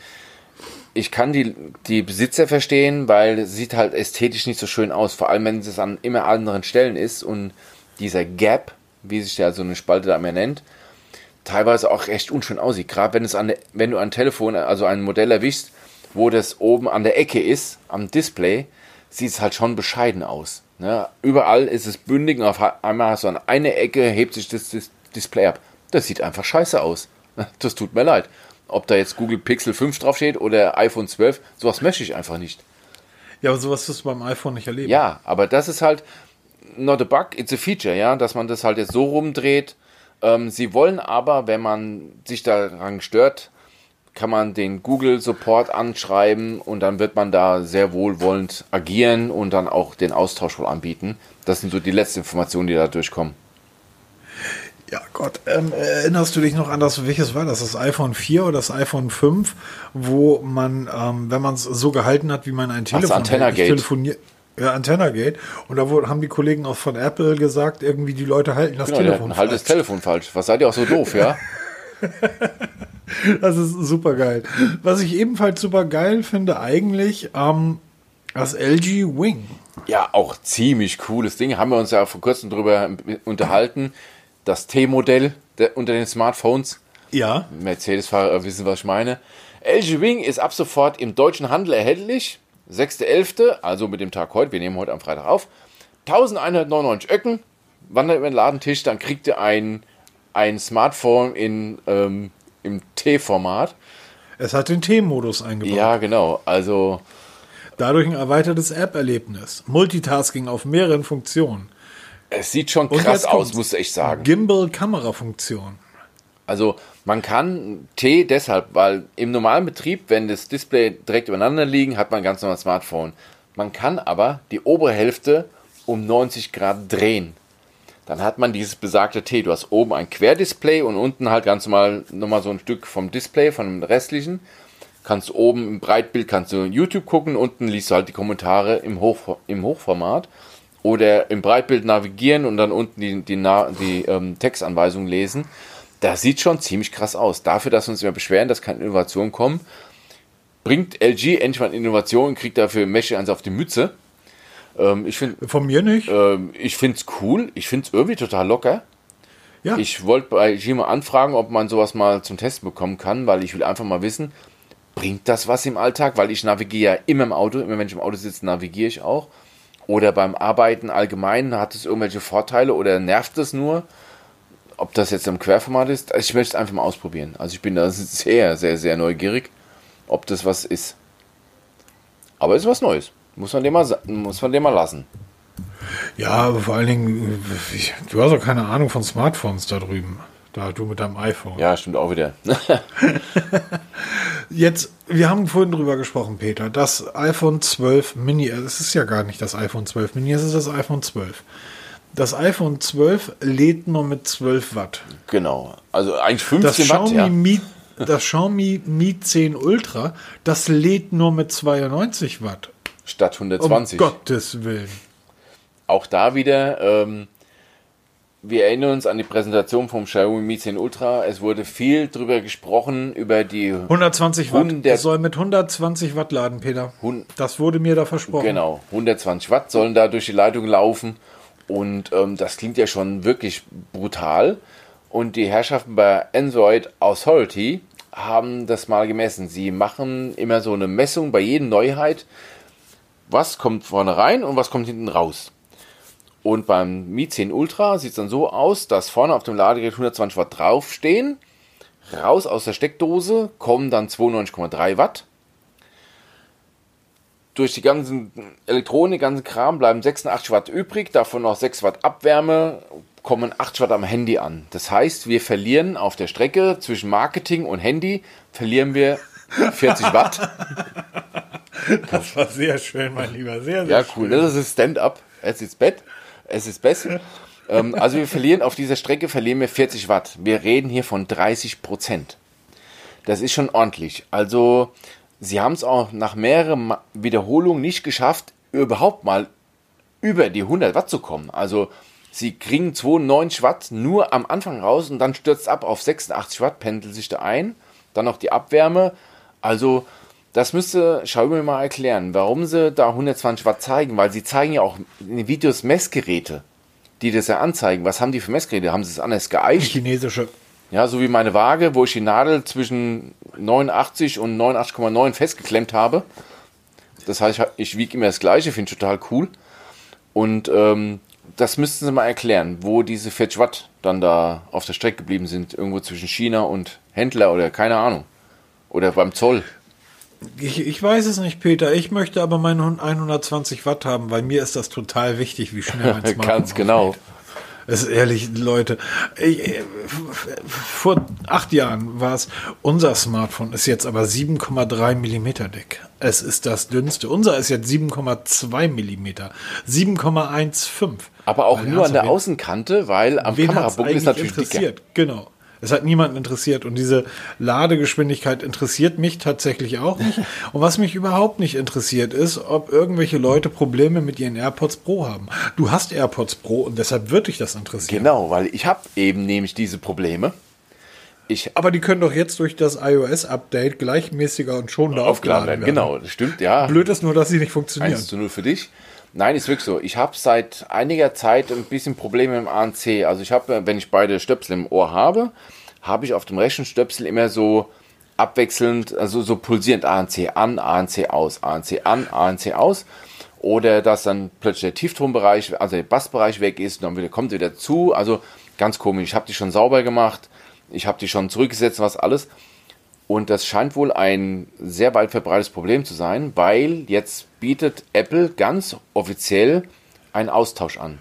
ich kann die, die Besitzer verstehen, weil es sieht halt ästhetisch nicht so schön aus, vor allem wenn es an immer anderen Stellen ist und dieser Gap, wie sich ja so eine Spalte da immer nennt, teilweise auch recht unschön aussieht. Gerade wenn es an wenn du ein Telefon, also ein Modell erwischst, wo das oben an der Ecke ist, am Display, sieht es halt schon bescheiden aus. Ne? Überall ist es bündig und auf einmal hast du an einer Ecke, hebt sich das, das Display ab. Das sieht einfach scheiße aus. <laughs> Das tut mir leid ob da jetzt Google Pixel 5 draufsteht oder iPhone 12, sowas möchte ich einfach nicht. Ja, aber sowas wirst du beim iPhone nicht erleben. Ja, aber das ist halt not a bug, it's a feature, ja, dass man das halt jetzt so rumdreht. Ähm, sie wollen aber, wenn man sich daran stört, kann man den Google Support anschreiben und dann wird man da sehr wohlwollend agieren und dann auch den Austausch wohl anbieten. Das sind so die letzten Informationen, die da durchkommen. Ja, Gott, ähm, erinnerst du dich noch an das, welches war das? Das iPhone 4 oder das iPhone 5, wo man, ähm, wenn man es so gehalten hat, wie man ein Telefon Gate. telefoniert. Ja, Antenna Gate. Und da haben die Kollegen auch von Apple gesagt, irgendwie die Leute halten das Genau, Telefon hatten halt das falsch. Telefon falsch. Was seid ihr auch so doof, ja? <laughs> Das ist super geil. Was ich ebenfalls super geil finde, eigentlich, ähm, das LG Wing. Ja, auch ziemlich cooles Ding. Haben wir uns ja vor kurzem drüber unterhalten. Das T-Modell unter den Smartphones. Ja. Mercedes-Fahrer wissen, was ich meine. LG Wing ist ab sofort im deutschen Handel erhältlich. 6.11., also mit dem Tag heute, wir nehmen heute am Freitag auf. 1199 Öcken, wandert über den Ladentisch, dann kriegt ihr ein, ein Smartphone in, ähm, im T-Format. Es hat den T-Modus eingebaut. Ja, genau. Also, Dadurch ein erweitertes App-Erlebnis. Multitasking auf mehreren Funktionen. Es sieht schon krass aus, muss ich sagen. Gimbal-Kamerafunktion. Also man kann T deshalb, weil im normalen Betrieb, wenn das Display direkt übereinander liegen, hat man ein ganz normales Smartphone. Man kann aber die obere Hälfte um 90 Grad drehen. Dann hat man dieses besagte T. Du hast oben ein Querdisplay und unten halt ganz normal nochmal so ein Stück vom Display, von dem restlichen. Kannst oben im Breitbild kannst du YouTube gucken, unten liest du halt die Kommentare im, Hoch, im Hochformat. Oder im Breitbild navigieren und dann unten die, die, die ähm, Textanweisungen lesen. Das sieht schon ziemlich krass aus. Dafür, dass wir uns immer beschweren, dass keine Innovationen kommen, bringt LG endlich mal Innovation und kriegt dafür Mesche eins auf die Mütze. Ähm, ich finde Von mir nicht. ähm, ich finde es cool. Ich finde es irgendwie total locker. ja. Ich wollte bei LG mal anfragen, ob man sowas mal zum Testen bekommen kann, weil ich will einfach mal wissen, bringt das was im Alltag? Weil ich navigiere ja immer im Auto, immer wenn ich im Auto sitze, navigiere ich auch. Oder beim Arbeiten allgemein hat es irgendwelche Vorteile oder nervt es nur? Ob das jetzt im Querformat ist, also ich möchte es einfach mal ausprobieren. Also ich bin da <laughs> sehr, sehr, sehr neugierig, ob das was ist. Aber es ist was Neues. Muss man dem mal, muss man dem mal lassen. ja, aber vor allen Dingen, ich, du hast auch keine Ahnung von Smartphones da drüben. Da du mit deinem iPhone. Ja, stimmt auch wieder. <laughs> Jetzt, wir haben vorhin drüber gesprochen, Peter. Das iPhone 12 Mini, äh, es ist ja gar nicht das iPhone 12 Mini, es ist das iPhone 12. Das iPhone 12 lädt nur mit 12 Watt. genau. Also eigentlich Das 15 Watt, Xiaomi, ja. Mi, das Xiaomi Mi 10 Ultra, das lädt nur mit 92 Watt. Statt Um 120. Gottes Willen. Auch da wieder, ähm, wir erinnern uns an die Präsentation vom Xiaomi Mi 10 Ultra. Es wurde viel drüber gesprochen, über die 120 Watt. 100 Das soll mit 120 Watt laden, Peter. Das wurde mir da versprochen. Genau, 120 Watt sollen da durch die Leitung laufen. Und ähm, das klingt ja schon wirklich brutal. Und die Herrschaften bei Android Authority haben das mal gemessen. Sie machen immer so eine Messung bei jeder Neuheit. Was kommt vorne rein und was kommt hinten raus? Und beim Mi 10 Ultra sieht es dann so aus, dass vorne auf dem Ladegerät 120 Watt draufstehen. Raus aus der Steckdose kommen dann 92,3 Watt durch die ganzen Elektronik, ganzen Kram bleiben 86 Watt übrig, davon noch 6 Watt Abwärme, kommen 8 Watt am Handy an. Das heißt, wir verlieren auf der Strecke zwischen Marketing und Handy, verlieren wir 40 <laughs> Watt. Das war sehr schön, mein Lieber. Sehr, sehr Ja, cool. Das ist Stand-up. Es ist Bett. Es ist besser. ähm, also wir verlieren auf dieser Strecke verlieren wir 40 Watt. Wir reden hier von 30 Prozent. Das ist schon ordentlich. Also sie haben es auch nach mehreren Wiederholungen nicht geschafft, überhaupt mal über die 100 Watt zu kommen. Also sie kriegen 92 Watt nur am Anfang raus und dann stürzt ab auf 86 Watt, pendelt sich da ein. Dann noch die Abwärme. Also das müsste Xiaomi mal erklären, warum sie da 120 Watt zeigen, weil sie zeigen ja auch in den Videos Messgeräte, die das ja anzeigen. Was haben die für Messgeräte? Haben sie es anders geeicht? Chinesische. Ja, so wie meine Waage, wo ich die Nadel zwischen 89 und 89,9 festgeklemmt habe. Das heißt, ich, ich wiege immer das Gleiche, finde ich total cool. Und ähm, das müssten sie mal erklären, wo diese 40 Watt dann da auf der Strecke geblieben sind. Irgendwo zwischen China und Händler oder keine Ahnung. Oder beim Zoll. Ich, ich weiß es nicht, Peter. Ich möchte aber meine 120 Watt haben, weil mir ist das total wichtig, wie schnell mein <laughs> Smartphone Ganz genau. Es ist ehrlich, Leute, ich, vor acht Jahren war es, unser Smartphone ist jetzt aber 7,3 Millimeter dick. Es ist das dünnste. Unser ist jetzt 7,2 Millimeter. 7,15. Aber auch weil nur an der Außenkante, weil am Kamerabuckel ist natürlich interessiert. Dicker. Genau. Es hat niemanden interessiert und diese Ladegeschwindigkeit interessiert mich tatsächlich auch nicht. Und was mich überhaupt nicht interessiert ist, ob irgendwelche Leute Probleme mit ihren AirPods Pro haben. Du hast AirPods Pro und deshalb würde dich das interessieren. Genau, weil ich habe eben nämlich diese Probleme. Ich Aber die können doch jetzt durch das iOS-Update gleichmäßiger und schonender aufgeladen werden. Genau, das stimmt, ja. Blöd ist nur, dass sie nicht funktionieren. 1 zu 0 für dich. Nein, ist wirklich so. Ich habe seit einiger Zeit ein bisschen Probleme im ANC. Also ich habe, wenn ich beide Stöpsel im Ohr habe, habe ich auf dem rechten Stöpsel immer so abwechselnd, also so pulsierend ANC an, ANC aus, ANC an, ANC aus. Oder dass dann plötzlich der Tieftonbereich, also der Bassbereich weg ist und dann wieder, kommt wieder zu. Also ganz komisch. Ich habe die schon sauber gemacht. Ich habe die schon zurückgesetzt, was alles. Und das scheint wohl ein sehr weit verbreitetes Problem zu sein, weil jetzt bietet Apple ganz offiziell einen Austausch an.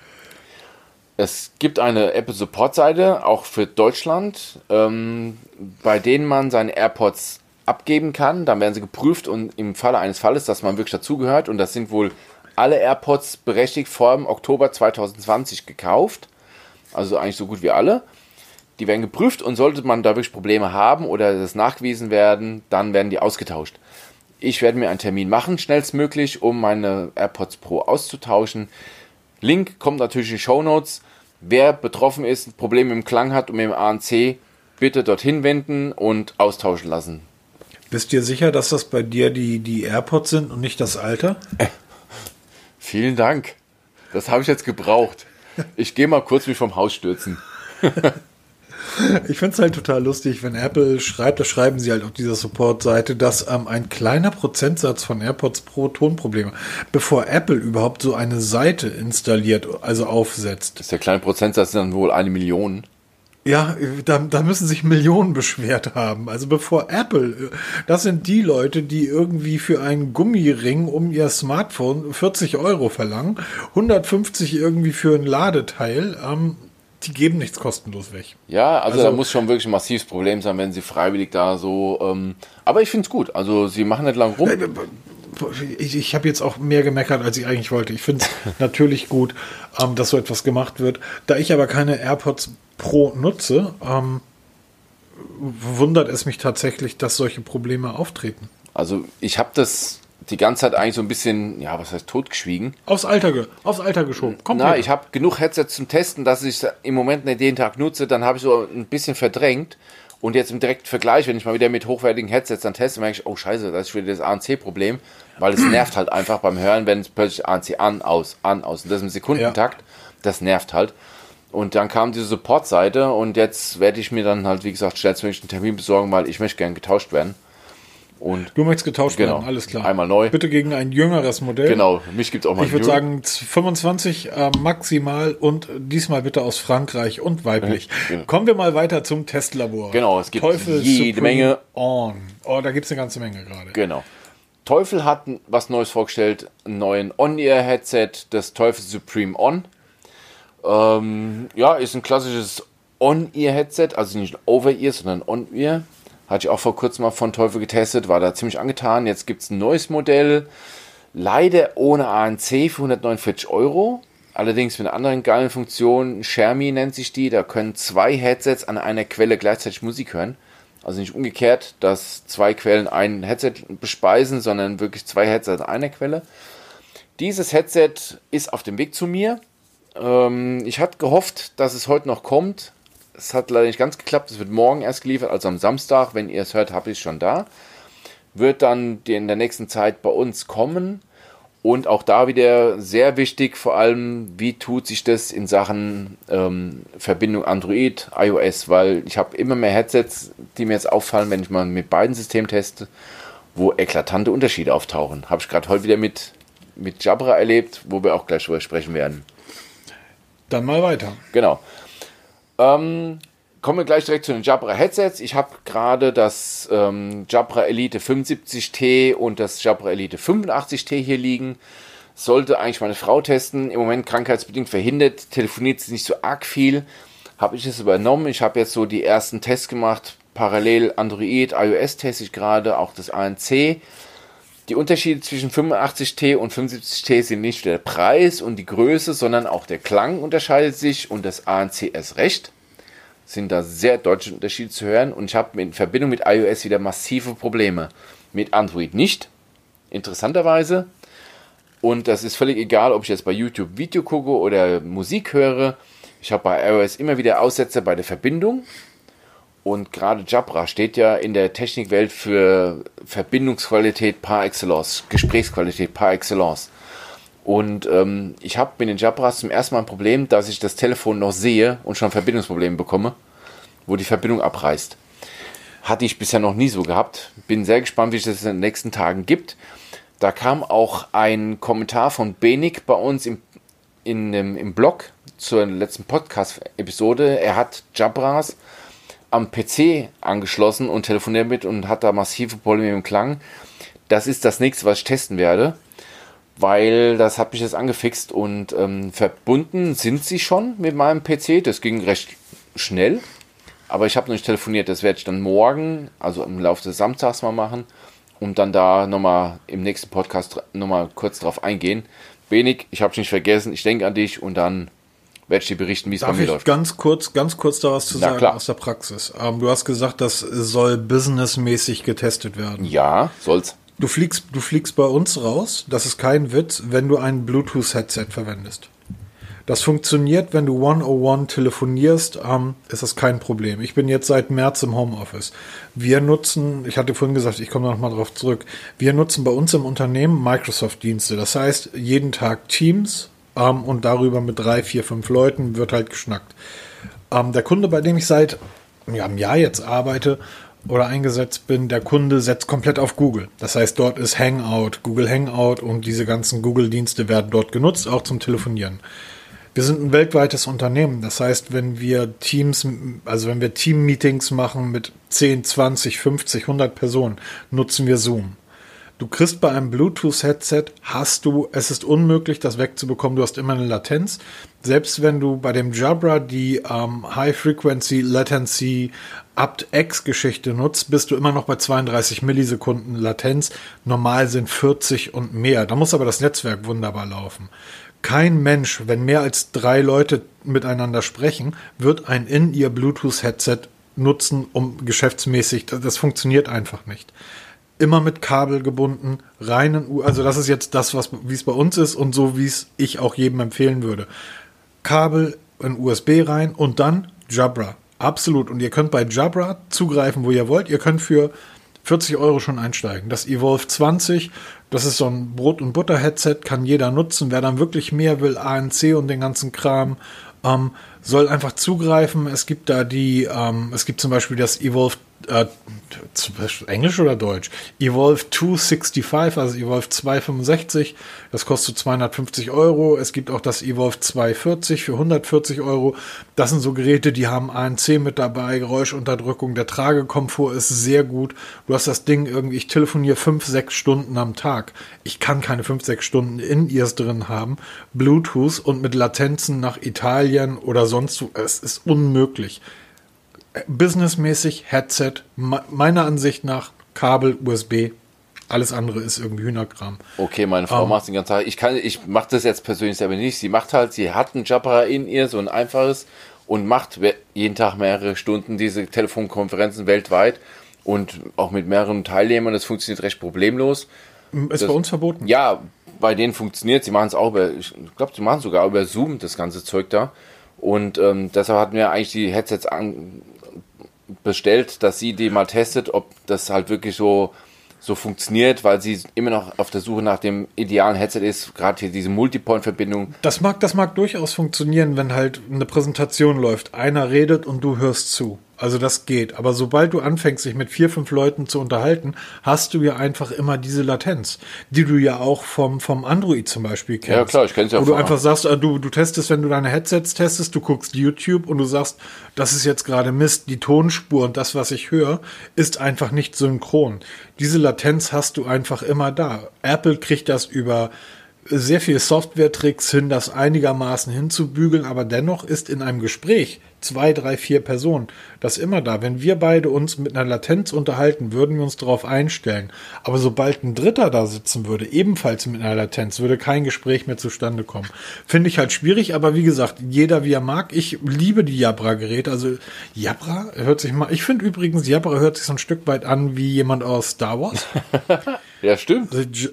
Es gibt eine Apple Support Seite, auch für Deutschland, ähm, bei denen man seine AirPods abgeben kann. Dann werden sie geprüft und im Falle eines Falles, dass man wirklich dazugehört, und das sind wohl alle AirPods berechtigt vor dem Oktober 2020 gekauft. Also eigentlich so gut wie alle. Die werden geprüft und sollte man da wirklich Probleme haben oder das nachgewiesen werden, dann werden die ausgetauscht. Ich werde mir einen Termin machen, schnellstmöglich, um meine AirPods Pro auszutauschen. Link kommt natürlich in die Show Notes. Wer betroffen ist, ein Problem mit dem Klang hat und mit dem ANC, bitte dorthin wenden und austauschen lassen. Bist du dir sicher, dass das bei dir die, die AirPods sind und nicht das Alter? <laughs> Vielen Dank. Das habe ich jetzt gebraucht. Ich gehe mal kurz mich vom Haus stürzen. <laughs> Ich finde es halt total lustig, wenn Apple schreibt, da schreiben sie halt auf dieser Support-Seite, dass ähm, ein kleiner Prozentsatz von AirPods Pro Tonprobleme, bevor Apple überhaupt so eine Seite installiert, also aufsetzt. Das ist der kleine Prozentsatz dann wohl eine Million. Ja, da, da müssen sich Millionen beschwert haben. Also bevor Apple, das sind die Leute, die irgendwie für einen Gummiring um ihr Smartphone 40 Euro verlangen, 150 irgendwie für ein Ladeteil. Ähm, die geben nichts kostenlos weg. Ja, also, also, da muss schon wirklich ein massives Problem sein, wenn sie freiwillig da so. Ähm, aber ich finde es gut. Also sie machen nicht lang rum. Äh, ich, ich habe jetzt auch mehr gemeckert, als ich eigentlich wollte. Ich finde es <laughs> natürlich gut, ähm, dass so etwas gemacht wird. Da ich aber keine AirPods Pro nutze, ähm, wundert es mich tatsächlich, dass solche Probleme auftreten. Also ich habe das die ganze Zeit eigentlich so ein bisschen, ja, was heißt totgeschwiegen. Aufs Alter, aufs Alter geschoben. Kommt Na, ich habe genug Headsets zum Testen, dass ich im Moment nicht jeden Tag nutze. Dann habe ich so ein bisschen verdrängt. Und jetzt im direkten Vergleich, wenn ich mal wieder mit hochwertigen Headsets dann teste, merke ich, oh scheiße, das ist wieder das ANC-Problem, weil es nervt halt einfach beim Hören, wenn es plötzlich ANC an, aus, an, aus. Und das im Sekundentakt, ja. das nervt halt. Und dann kam diese Support-Seite und jetzt werde ich mir dann halt, wie gesagt, schnellstmöglich einen Termin besorgen, weil ich möchte gerne getauscht werden. Und du möchtest getauscht genau, werden, alles klar. Einmal neu. Bitte gegen ein jüngeres Modell. Genau, mich gibt es auch mal. Ich würde sagen 25 äh, maximal und diesmal bitte aus Frankreich und weiblich. Genau. Kommen wir mal weiter zum Testlabor. Genau, es gibt Teufel jede Supreme Menge. On. Oh, da gibt es eine ganze Menge gerade. Genau. Teufel hat was Neues vorgestellt, einen neuen On-Ear-Headset, das Teufel Supreme On. Ähm, ja, ist ein klassisches On-Ear-Headset, also nicht Over-Ear, sondern On-Ear. Hatte ich auch vor kurzem mal von Teufel getestet, war da ziemlich angetan. Jetzt gibt es ein neues Modell, leider ohne ANC für 149 Euro. Allerdings mit einer anderen geilen Funktion. Shermie nennt sich die. Da können zwei Headsets an einer Quelle gleichzeitig Musik hören. Also nicht umgekehrt, dass zwei Quellen ein Headset bespeisen, sondern wirklich zwei Headsets an einer Quelle. Dieses Headset ist auf dem Weg zu mir. Ähm, ich hatte gehofft, dass es heute noch kommt. Es hat leider nicht ganz geklappt. Es wird morgen erst geliefert, also am Samstag. Wenn ihr es hört, habe ich es schon da. Wird dann in der nächsten Zeit bei uns kommen. Und auch da wieder sehr wichtig, vor allem, wie tut sich das in Sachen ähm, Verbindung Android, iOS, weil ich habe immer mehr Headsets, die mir jetzt auffallen, wenn ich mal mit beiden Systemen teste, wo eklatante Unterschiede auftauchen. Habe ich gerade heute wieder mit, mit Jabra erlebt, wo wir auch gleich drüber sprechen werden. Dann mal weiter. Genau. Ähm, kommen wir gleich direkt zu den Jabra Headsets. Ich habe gerade das ähm, Jabra Elite 75T und das Jabra Elite 85T hier liegen. sollte eigentlich meine Frau testen. Im Moment krankheitsbedingt verhindert, telefoniert sie nicht so arg viel. Habe ich es übernommen. Ich habe jetzt so die ersten Tests gemacht. Parallel Android, iOS teste ich gerade, auch das ANC. Die Unterschiede zwischen 85T und 75T sind nicht der Preis und die Größe, sondern auch der Klang unterscheidet sich und das ANC erst recht. Sind da sehr deutliche Unterschiede zu hören und ich habe in Verbindung mit iOS wieder massive Probleme. Mit Android nicht, interessanterweise. Und das ist völlig egal, ob ich jetzt bei YouTube Video gucke oder Musik höre. Ich habe bei iOS immer wieder Aussetzer bei der Verbindung. Und gerade Jabra steht ja in der Technikwelt für Verbindungsqualität par excellence, Gesprächsqualität par excellence. Und ähm, ich habe mit den Jabras zum ersten Mal ein Problem, dass ich das Telefon noch sehe und schon Verbindungsprobleme bekomme, wo die Verbindung abreißt. Hatte ich bisher noch nie so gehabt. Bin sehr gespannt, wie es das in den nächsten Tagen gibt. Da kam auch ein Kommentar von Benik bei uns im, in, im Blog zur letzten Podcast-Episode. Er hat Jabras am PC angeschlossen und telefoniert mit und hat da massive Probleme im Klang. Das ist das nächste, was ich testen werde, weil das hat mich jetzt angefixt und ähm, verbunden sind sie schon mit meinem PC. Das ging recht schnell, aber ich habe noch nicht telefoniert. Das werde ich dann morgen, also im Laufe des Samstags mal machen und dann da nochmal im nächsten Podcast nochmal kurz drauf eingehen. Wenig, ich habe es nicht vergessen, ich denke an dich und dann werde ich dir berichten, wie es bei mir läuft. Ganz kurz, ganz kurz da was zu Na, sagen klar. aus der Praxis. Ähm, du hast gesagt, das soll businessmäßig getestet werden. Ja, soll's. Du fliegst, du fliegst bei uns raus, das ist kein Witz, wenn du ein Bluetooth-Headset verwendest. Das funktioniert, wenn du 101 telefonierst, ähm, ist das kein Problem. Ich bin jetzt seit März im Homeoffice. Wir nutzen, ich hatte vorhin gesagt, ich komme noch mal drauf zurück, wir nutzen bei uns im Unternehmen Microsoft-Dienste. Das heißt, jeden Tag Teams, ähm, und darüber mit drei, vier, fünf Leuten wird halt geschnackt. Ähm, der Kunde, bei dem ich seit ja, einem Jahr jetzt arbeite oder eingesetzt bin, der Kunde setzt komplett auf Google. Das heißt, dort ist Hangout, Google Hangout und diese ganzen Google-Dienste werden dort genutzt, auch zum Telefonieren. Wir sind ein weltweites Unternehmen. Das heißt, wenn wir Teams, also wenn wir Team-Meetings machen mit 10, 20, 50, 100 Personen, nutzen wir Zoom. Du kriegst bei einem Bluetooth-Headset, hast du, es ist unmöglich, das wegzubekommen. Du hast immer eine Latenz. Selbst wenn du bei dem Jabra die ähm, High Frequency Latency apt-x-Geschichte nutzt, bist du immer noch bei 32 Millisekunden Latenz. Normal sind 40 und mehr. Da muss aber das Netzwerk wunderbar laufen. Kein Mensch, wenn mehr als drei Leute miteinander sprechen, wird ein in ihr Bluetooth-Headset nutzen, um geschäftsmäßig, das, das funktioniert einfach nicht immer mit Kabel gebunden, reinen U also das ist jetzt das, was wie es bei uns ist und so wie es ich auch jedem empfehlen würde. Kabel in USB rein und dann Jabra. Absolut. Und ihr könnt bei Jabra zugreifen, wo ihr wollt. Ihr könnt für 40 Euro schon einsteigen. Das Evolve 20, das ist so ein Brot- und Butter-Headset, kann jeder nutzen. Wer dann wirklich mehr will, ANC und den ganzen Kram, ähm, soll einfach zugreifen. Es gibt da die, ähm, es gibt zum Beispiel das Evolve äh, Englisch oder Deutsch? Evolve 265, also Evolve 265, das kostet 250 Euro. Es gibt auch das Evolve 240 für 140 Euro. Das sind so Geräte, die haben ANC mit dabei, Geräuschunterdrückung, der Tragekomfort ist sehr gut. Du hast das Ding irgendwie, ich telefoniere 5, 6 Stunden am Tag. Ich kann keine 5, 6 Stunden in ears drin haben. Bluetooth und mit Latenzen nach Italien oder sonst wo, es ist unmöglich businessmäßig Headset, meiner Ansicht nach Kabel, USB. Alles andere ist irgendwie Hühnerkram. Okay, meine Frau um, ähm. macht den ganzen Tag. Ich kann, ich mache das jetzt persönlich selber nicht. Sie macht halt, sie hat ein Jabra in ihr, so ein einfaches, und macht jeden Tag mehrere Stunden diese Telefonkonferenzen weltweit und auch mit mehreren Teilnehmern. Das funktioniert recht problemlos. Ist das, bei uns verboten? Ja, bei denen funktioniert. Sie machen es auch über, ich glaube, sie machen sogar über Zoom das ganze Zeug da. Und ähm, deshalb hatten wir eigentlich die Headsets an, bestellt, dass sie die mal testet, ob das halt wirklich so, so funktioniert, weil sie immer noch auf der Suche nach dem idealen Headset ist, gerade hier diese Multipoint-Verbindung. Das mag, das mag durchaus funktionieren, wenn halt eine Präsentation läuft. Einer redet und du hörst zu. Also das geht. Aber sobald du anfängst, dich mit vier, fünf Leuten zu unterhalten, hast du ja einfach immer diese Latenz, die du ja auch vom, vom Android zum Beispiel kennst. Ja, klar, ich kenne es ja Wo du einfach sagst, äh, du, du testest, wenn du deine Headsets testest, du guckst YouTube und du sagst, das ist jetzt gerade Mist, die Tonspur und das, was ich höre, ist einfach nicht synchron. Diese Latenz hast du einfach immer da. Apple kriegt das über sehr viele Software-Tricks hin, das einigermaßen hinzubügeln, aber dennoch ist in einem Gespräch zwei, drei, vier Personen das immer da. Wenn wir beide uns mit einer Latenz unterhalten, würden wir uns darauf einstellen. Aber sobald ein Dritter da sitzen würde, ebenfalls mit einer Latenz, würde kein Gespräch mehr zustande kommen. Finde ich halt schwierig, aber wie gesagt, jeder wie er mag. Ich liebe die Jabra-Geräte. Also Jabra hört sich mal, ich finde übrigens, Jabra hört sich so ein Stück weit an wie jemand aus Star Wars. <laughs> ja, stimmt. Also,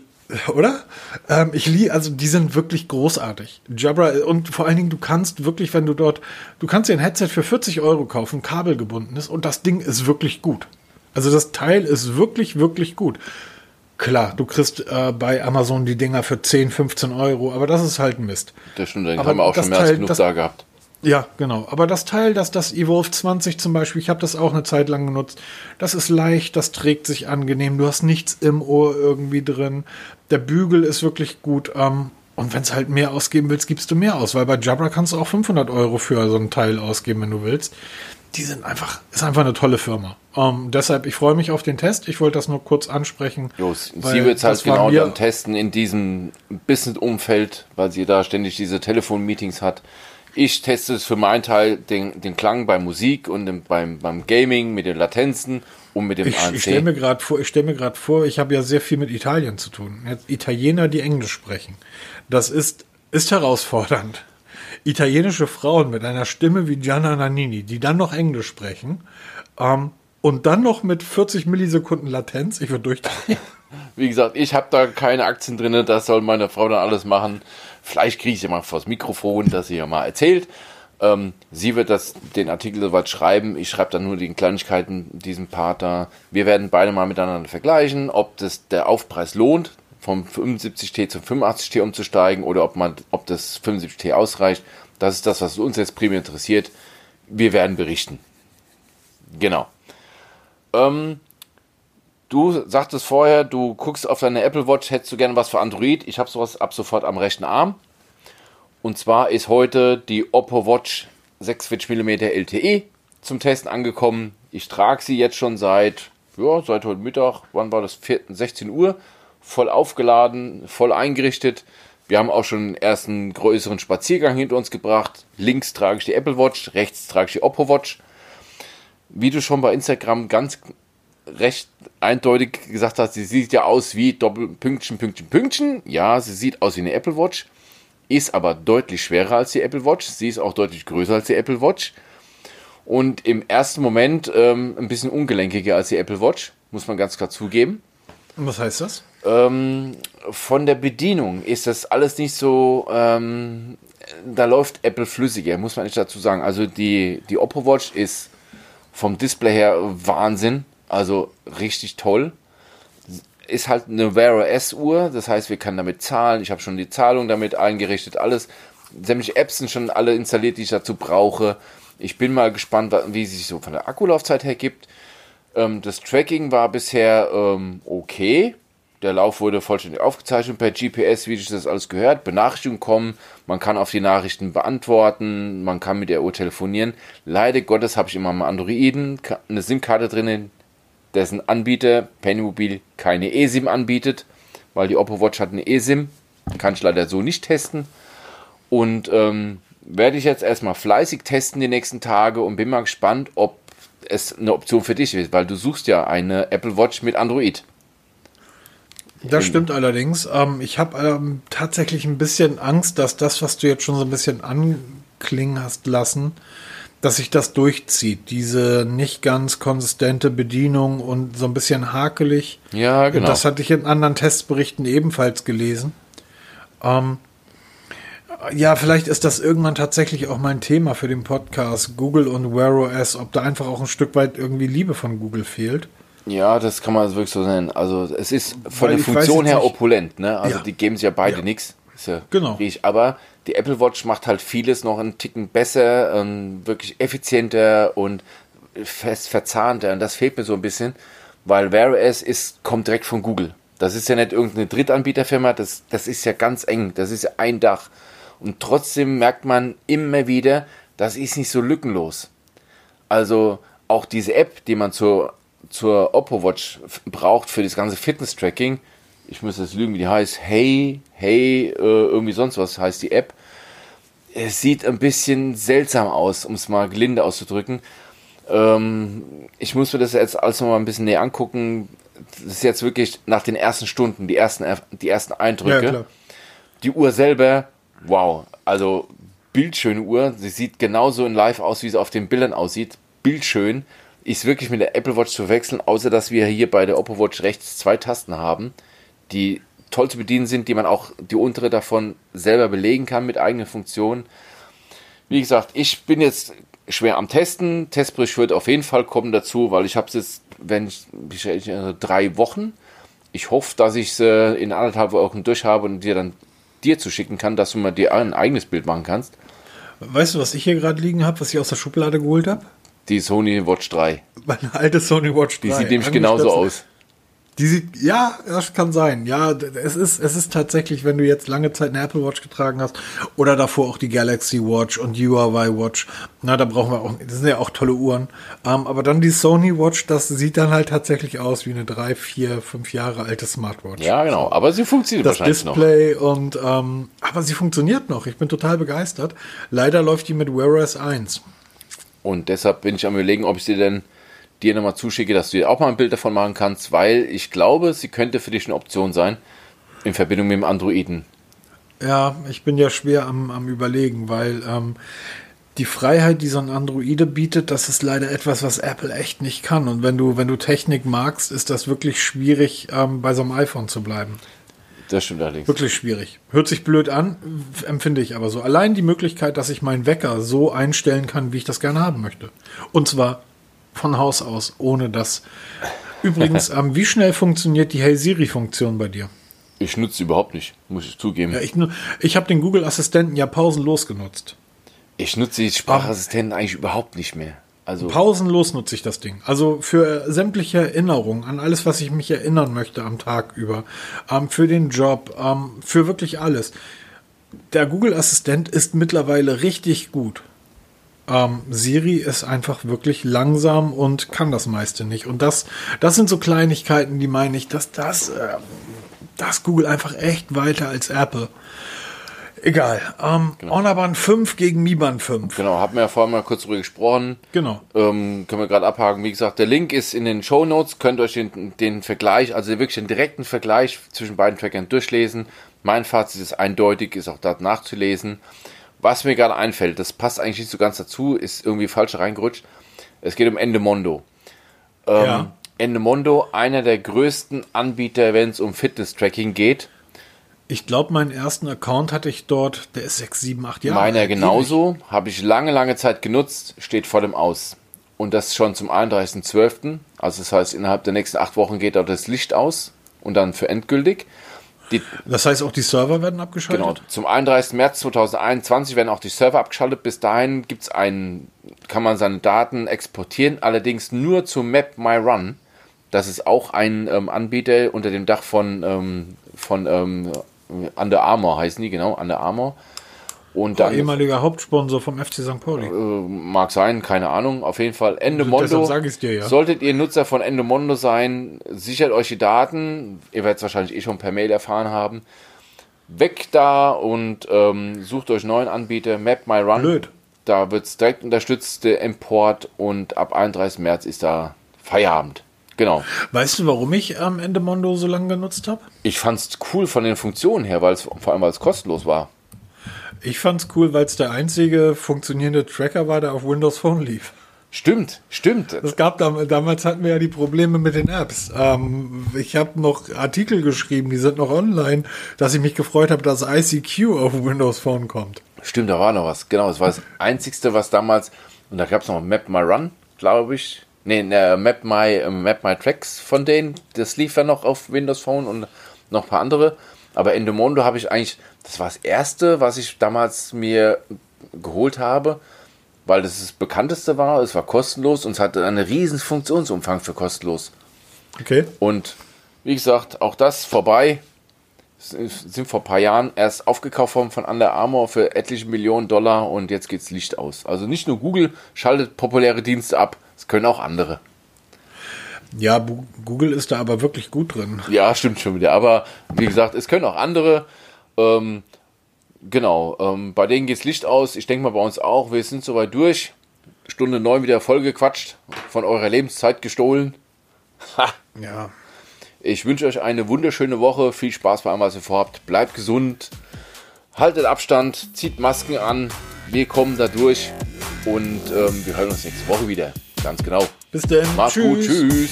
oder? Ähm, ich liebe, also die sind wirklich großartig. Jabra und vor allen Dingen, du kannst wirklich, wenn du dort, du kannst dir ein Headset für 40 Euro kaufen, kabelgebunden ist und das Ding ist wirklich gut. Also das Teil ist wirklich, wirklich gut. Klar, du kriegst äh, bei Amazon die Dinger für 10, 15 Euro, aber das ist halt Mist. Das stimmt, den haben wir auch schon mehr Teil, als genug das, da gehabt. Ja, genau. Aber das Teil, das, das Evolve 20 zum Beispiel, ich habe das auch eine Zeit lang genutzt, das ist leicht, das trägt sich angenehm, du hast nichts im Ohr irgendwie drin. Der Bügel ist wirklich gut. Ähm, und wenn es halt mehr ausgeben willst, gibst du mehr aus, weil bei Jabra kannst du auch 500 Euro für so ein Teil ausgeben, wenn du willst. Die sind einfach, ist einfach eine tolle Firma. Ähm, deshalb, ich freue mich auf den Test. Ich wollte das nur kurz ansprechen. Jo, sie wird halt genau dann testen in diesem Business-Umfeld, weil sie da ständig diese Telefon-Meetings hat. Ich teste es für meinen Teil den, den Klang bei Musik und dem, beim, beim Gaming mit den Latenzen und mit dem ich, ANC. Ich stelle mir gerade vor, ich stelle mir gerade vor, ich habe ja sehr viel mit Italien zu tun. Jetzt Italiener, die Englisch sprechen. Das ist, ist herausfordernd. Italienische Frauen mit einer Stimme wie Gianna Nannini, die dann noch Englisch sprechen, ähm, und dann noch mit 40 Millisekunden Latenz, ich würde durchdrehen. <laughs> Wie gesagt, ich habe da keine Aktien drin, das soll meine Frau dann alles machen. Vielleicht kriege ich sie mal vors Mikrofon, dass sie ja mal erzählt. Ähm, sie wird das, den Artikel soweit schreiben. Ich schreibe dann nur die Kleinigkeiten, diesen Part da. Wir werden beide mal miteinander vergleichen, ob das der Aufpreis lohnt, vom 75T zum 85T umzusteigen oder ob man, ob das 75T ausreicht. Das ist das, was uns jetzt primär interessiert. Wir werden berichten. Genau. Ähm, Du sagtest vorher, du guckst auf deine Apple Watch, hättest du gerne was für Android. Ich habe sowas ab sofort am rechten Arm. Und zwar ist heute die Oppo Watch 46 mm LTE zum Testen angekommen. Ich trage sie jetzt schon seit, ja, seit heute Mittag, wann war das? 4, 16 Uhr. Voll aufgeladen, voll eingerichtet. Wir haben auch schon einen ersten größeren Spaziergang hinter uns gebracht. Links trage ich die Apple Watch, rechts trage ich die Oppo Watch. Wie du schon bei Instagram ganz recht eindeutig gesagt hat, sie sieht ja aus wie Doppel Pünktchen, Pünktchen, Pünktchen. Ja, sie sieht aus wie eine Apple Watch, ist aber deutlich schwerer als die Apple Watch. Sie ist auch deutlich größer als die Apple Watch. Und im ersten Moment ähm, ein bisschen ungelenkiger als die Apple Watch, muss man ganz klar zugeben. Und was heißt das? Ähm, von der Bedienung ist das alles nicht so. Ähm, da läuft Apple flüssiger, muss man nicht dazu sagen. Also die, die Oppo Watch ist vom Display her Wahnsinn. Also richtig toll. Ist halt eine Wear OS Uhr, das heißt, wir können damit zahlen. Ich habe schon die Zahlung damit eingerichtet, alles. Sämtliche Apps sind schon alle installiert, die ich dazu brauche. Ich bin mal gespannt, wie sich so von der Akkulaufzeit her gibt. Ähm, das Tracking war bisher ähm, okay. Der Lauf wurde vollständig aufgezeichnet per GPS, wie ich das alles gehört. Benachrichtigungen kommen, man kann auf die Nachrichten beantworten, man kann mit der Uhr telefonieren. Leider Gottes habe ich immer am Androiden eine SIM-Karte drinnen, dessen Anbieter Pennymobil keine eSIM anbietet, weil die Oppo Watch hat eine eSIM. Kann ich leider so nicht testen. Und ähm, werde ich jetzt erstmal fleißig testen die nächsten Tage und bin mal gespannt, ob es eine Option für dich ist, weil du suchst ja eine Apple Watch mit Android. Das stimmt allerdings. Ähm, ich habe ähm, tatsächlich ein bisschen Angst, dass das, was du jetzt schon so ein bisschen anklingen hast lassen, dass sich das durchzieht. Diese nicht ganz konsistente Bedienung und so ein bisschen hakelig. Ja, genau. Das hatte ich in anderen Testberichten ebenfalls gelesen. Ähm, ja, vielleicht ist das irgendwann tatsächlich auch mein Thema für den Podcast Google und Wear OS, ob da einfach auch ein Stück weit irgendwie Liebe von Google fehlt. Ja, das kann man wirklich so nennen. Also es ist von Weil der Funktion her opulent, ne? Also ja. die geben sich ja beide ja. nichts. Ja genau. Riech. Aber die Apple Watch macht halt vieles noch einen Ticken besser, ähm, wirklich effizienter und fest verzahnter. Und das fehlt mir so ein bisschen, weil Wear OS ist, kommt direkt von Google. Das ist ja nicht irgendeine Drittanbieterfirma, das, das ist ja ganz eng, das ist ja ein Dach. Und trotzdem merkt man immer wieder, das ist nicht so lückenlos. Also auch diese App, die man zur, zur Oppo Watch braucht für das ganze Fitness-Tracking, ich muss jetzt lügen, wie die heißt, Hey, Hey, äh, irgendwie sonst was heißt die App. Es sieht ein bisschen seltsam aus, um es mal gelinde auszudrücken. Ähm, ich muss mir das jetzt alles noch mal ein bisschen näher angucken. Das ist jetzt wirklich nach den ersten Stunden, die ersten, die ersten Eindrücke. Ja, die Uhr selber, wow, also bildschöne Uhr. Sie sieht genauso in Live aus, wie sie auf den Bildern aussieht. Bildschön. Ist wirklich mit der Apple Watch zu verwechseln, außer dass wir hier bei der Oppo Watch rechts zwei Tasten haben, die toll zu bedienen sind, die man auch die untere davon selber belegen kann mit eigenen Funktionen. Wie gesagt, ich bin jetzt schwer am Testen. Testbericht wird auf jeden Fall kommen dazu, weil ich habe es jetzt, wenn ich, ich drei Wochen. Ich hoffe, dass ich es äh, in anderthalb Wochen durch habe und dir dann dir zu schicken kann, dass du mal dir ein eigenes Bild machen kannst. Weißt du, was ich hier gerade liegen habe, was ich aus der Schublade geholt habe? Die Sony Watch 3. Meine alte Sony Watch 3. Die sieht nämlich genauso aus. Die sieht, ja, das kann sein. Ja, es ist, es ist tatsächlich, wenn du jetzt lange Zeit eine Apple Watch getragen hast oder davor auch die Galaxy Watch und Huawei Watch, na, da brauchen wir auch, das sind ja auch tolle Uhren. Ähm, aber dann die Sony Watch, das sieht dann halt tatsächlich aus wie eine drei, vier, fünf Jahre alte Smartwatch. Ja, genau. Aber sie funktioniert das wahrscheinlich Display noch. und, ähm, aber sie funktioniert noch. Ich bin total begeistert. Leider läuft die mit Wear OS 1. Und deshalb bin ich am überlegen, ob ich sie denn dir nochmal zuschicke, dass du dir auch mal ein Bild davon machen kannst, weil ich glaube, sie könnte für dich eine Option sein in Verbindung mit dem Androiden. Ja, ich bin ja schwer am, am Überlegen, weil ähm, die Freiheit, die so ein Androide bietet, das ist leider etwas, was Apple echt nicht kann. Und wenn du, wenn du Technik magst, ist das wirklich schwierig, ähm, bei so einem iPhone zu bleiben. Das stimmt allerdings. Wirklich schwierig. Hört sich blöd an, empfinde ich aber so. Allein die Möglichkeit, dass ich meinen Wecker so einstellen kann, wie ich das gerne haben möchte. Und zwar von Haus aus, ohne das. Übrigens, <laughs> ähm, wie schnell funktioniert die Hey Siri-Funktion bei dir? Ich nutze sie überhaupt nicht, muss ich zugeben. Ja, ich ich habe den Google-Assistenten ja pausenlos genutzt. Ich nutze die Sprachassistenten eigentlich überhaupt nicht mehr. Also pausenlos nutze ich das Ding. Also für sämtliche Erinnerungen an alles, was ich mich erinnern möchte am Tag über, ähm, für den Job, ähm, für wirklich alles. Der Google-Assistent ist mittlerweile richtig gut. Ähm, Siri ist einfach wirklich langsam und kann das meiste nicht. Und das, das sind so Kleinigkeiten, die meine ich, dass das, äh, das Google einfach echt weiter als Apple. Egal. Ähm, genau. Honor Band 5 gegen Mi Band 5. Genau, haben wir ja vorhin mal kurz drüber gesprochen. Genau. Ähm, können wir gerade abhaken. Wie gesagt, der Link ist in den Show Notes. Könnt euch den, den Vergleich, also wirklich den direkten Vergleich zwischen beiden Trackern durchlesen. Mein Fazit ist eindeutig, ist auch dort nachzulesen. Was mir gerade einfällt, das passt eigentlich nicht so ganz dazu, ist irgendwie falsch reingerutscht. Es geht um Endemondo. Ähm, ja. Endemondo, einer der größten Anbieter, wenn es um Fitness-Tracking geht. Ich glaube, meinen ersten Account hatte ich dort, der ist 6, 7, 8 Jahre. Meiner genauso, habe ich lange, lange Zeit genutzt, steht vor dem Aus. Und das schon zum 31.12. Also das heißt, innerhalb der nächsten acht Wochen geht dort das Licht aus und dann für endgültig. Die, das heißt, auch die Server werden abgeschaltet? Genau. Zum 31. März 2021 werden auch die Server abgeschaltet. Bis dahin gibt's einen, kann man seine Daten exportieren, allerdings nur zu Map My Run. Das ist auch ein ähm, Anbieter unter dem Dach von, ähm, von ähm, Under Armour, heißen die, genau, Under Armour. Und dann, ehemaliger Hauptsponsor vom FC St. Pauli. Äh, mag sein, keine Ahnung. Auf jeden Fall Endemondo. Dir, ja. Solltet ihr Nutzer von Endemondo sein, sichert euch die Daten. Ihr werdet es wahrscheinlich eh schon per Mail erfahren haben. Weg da und ähm, sucht euch neuen Anbieter. Map My Run. Blöd. Da wird es direkt unterstützt, der Import. Und ab 31. März ist da Feierabend. Genau. Weißt du, warum ich am Ende Mondo so lange genutzt habe? Ich fand es cool von den Funktionen her, weil es vor allem weil es kostenlos war. Ich fand's cool, weil es der einzige funktionierende Tracker war, der auf Windows Phone lief. Stimmt, stimmt. Es gab damals hatten wir ja die Probleme mit den Apps. Ähm, ich habe noch Artikel geschrieben, die sind noch online, dass ich mich gefreut habe, dass ICQ auf Windows Phone kommt. Stimmt, da war noch was. Genau, es war das einzigste, was damals und da gab es noch Map My Run, glaube ich. Nee, ne, Map My äh, Map My Tracks von denen. Das lief ja noch auf Windows Phone und noch ein paar andere. Aber Endomondo habe ich eigentlich, das war das erste, was ich damals mir geholt habe, weil das das bekannteste war. Es war kostenlos und es hatte einen riesen Funktionsumfang für kostenlos. Okay. Und wie gesagt, auch das vorbei. Sind vor ein paar Jahren erst aufgekauft worden von Under Armour für etliche Millionen Dollar und jetzt geht's Licht aus. Also nicht nur Google schaltet populäre Dienste ab, es können auch andere. Ja, Google ist da aber wirklich gut drin. Ja, stimmt schon wieder. Aber wie gesagt, es können auch andere. Ähm, genau, ähm, bei denen geht's Licht aus. Ich denke mal bei uns auch. Wir sind soweit durch. Stunde neun wieder voll gequatscht, von eurer Lebenszeit gestohlen. Ha. Ja. Ich wünsche euch eine wunderschöne Woche. Viel Spaß bei allem, was ihr vorhabt. Bleibt gesund. Haltet Abstand. Zieht Masken an. Wir kommen da durch. Und ähm, wir hören uns nächste Woche wieder. Ganz genau. Bis dann. Macht's gut. Tschüss.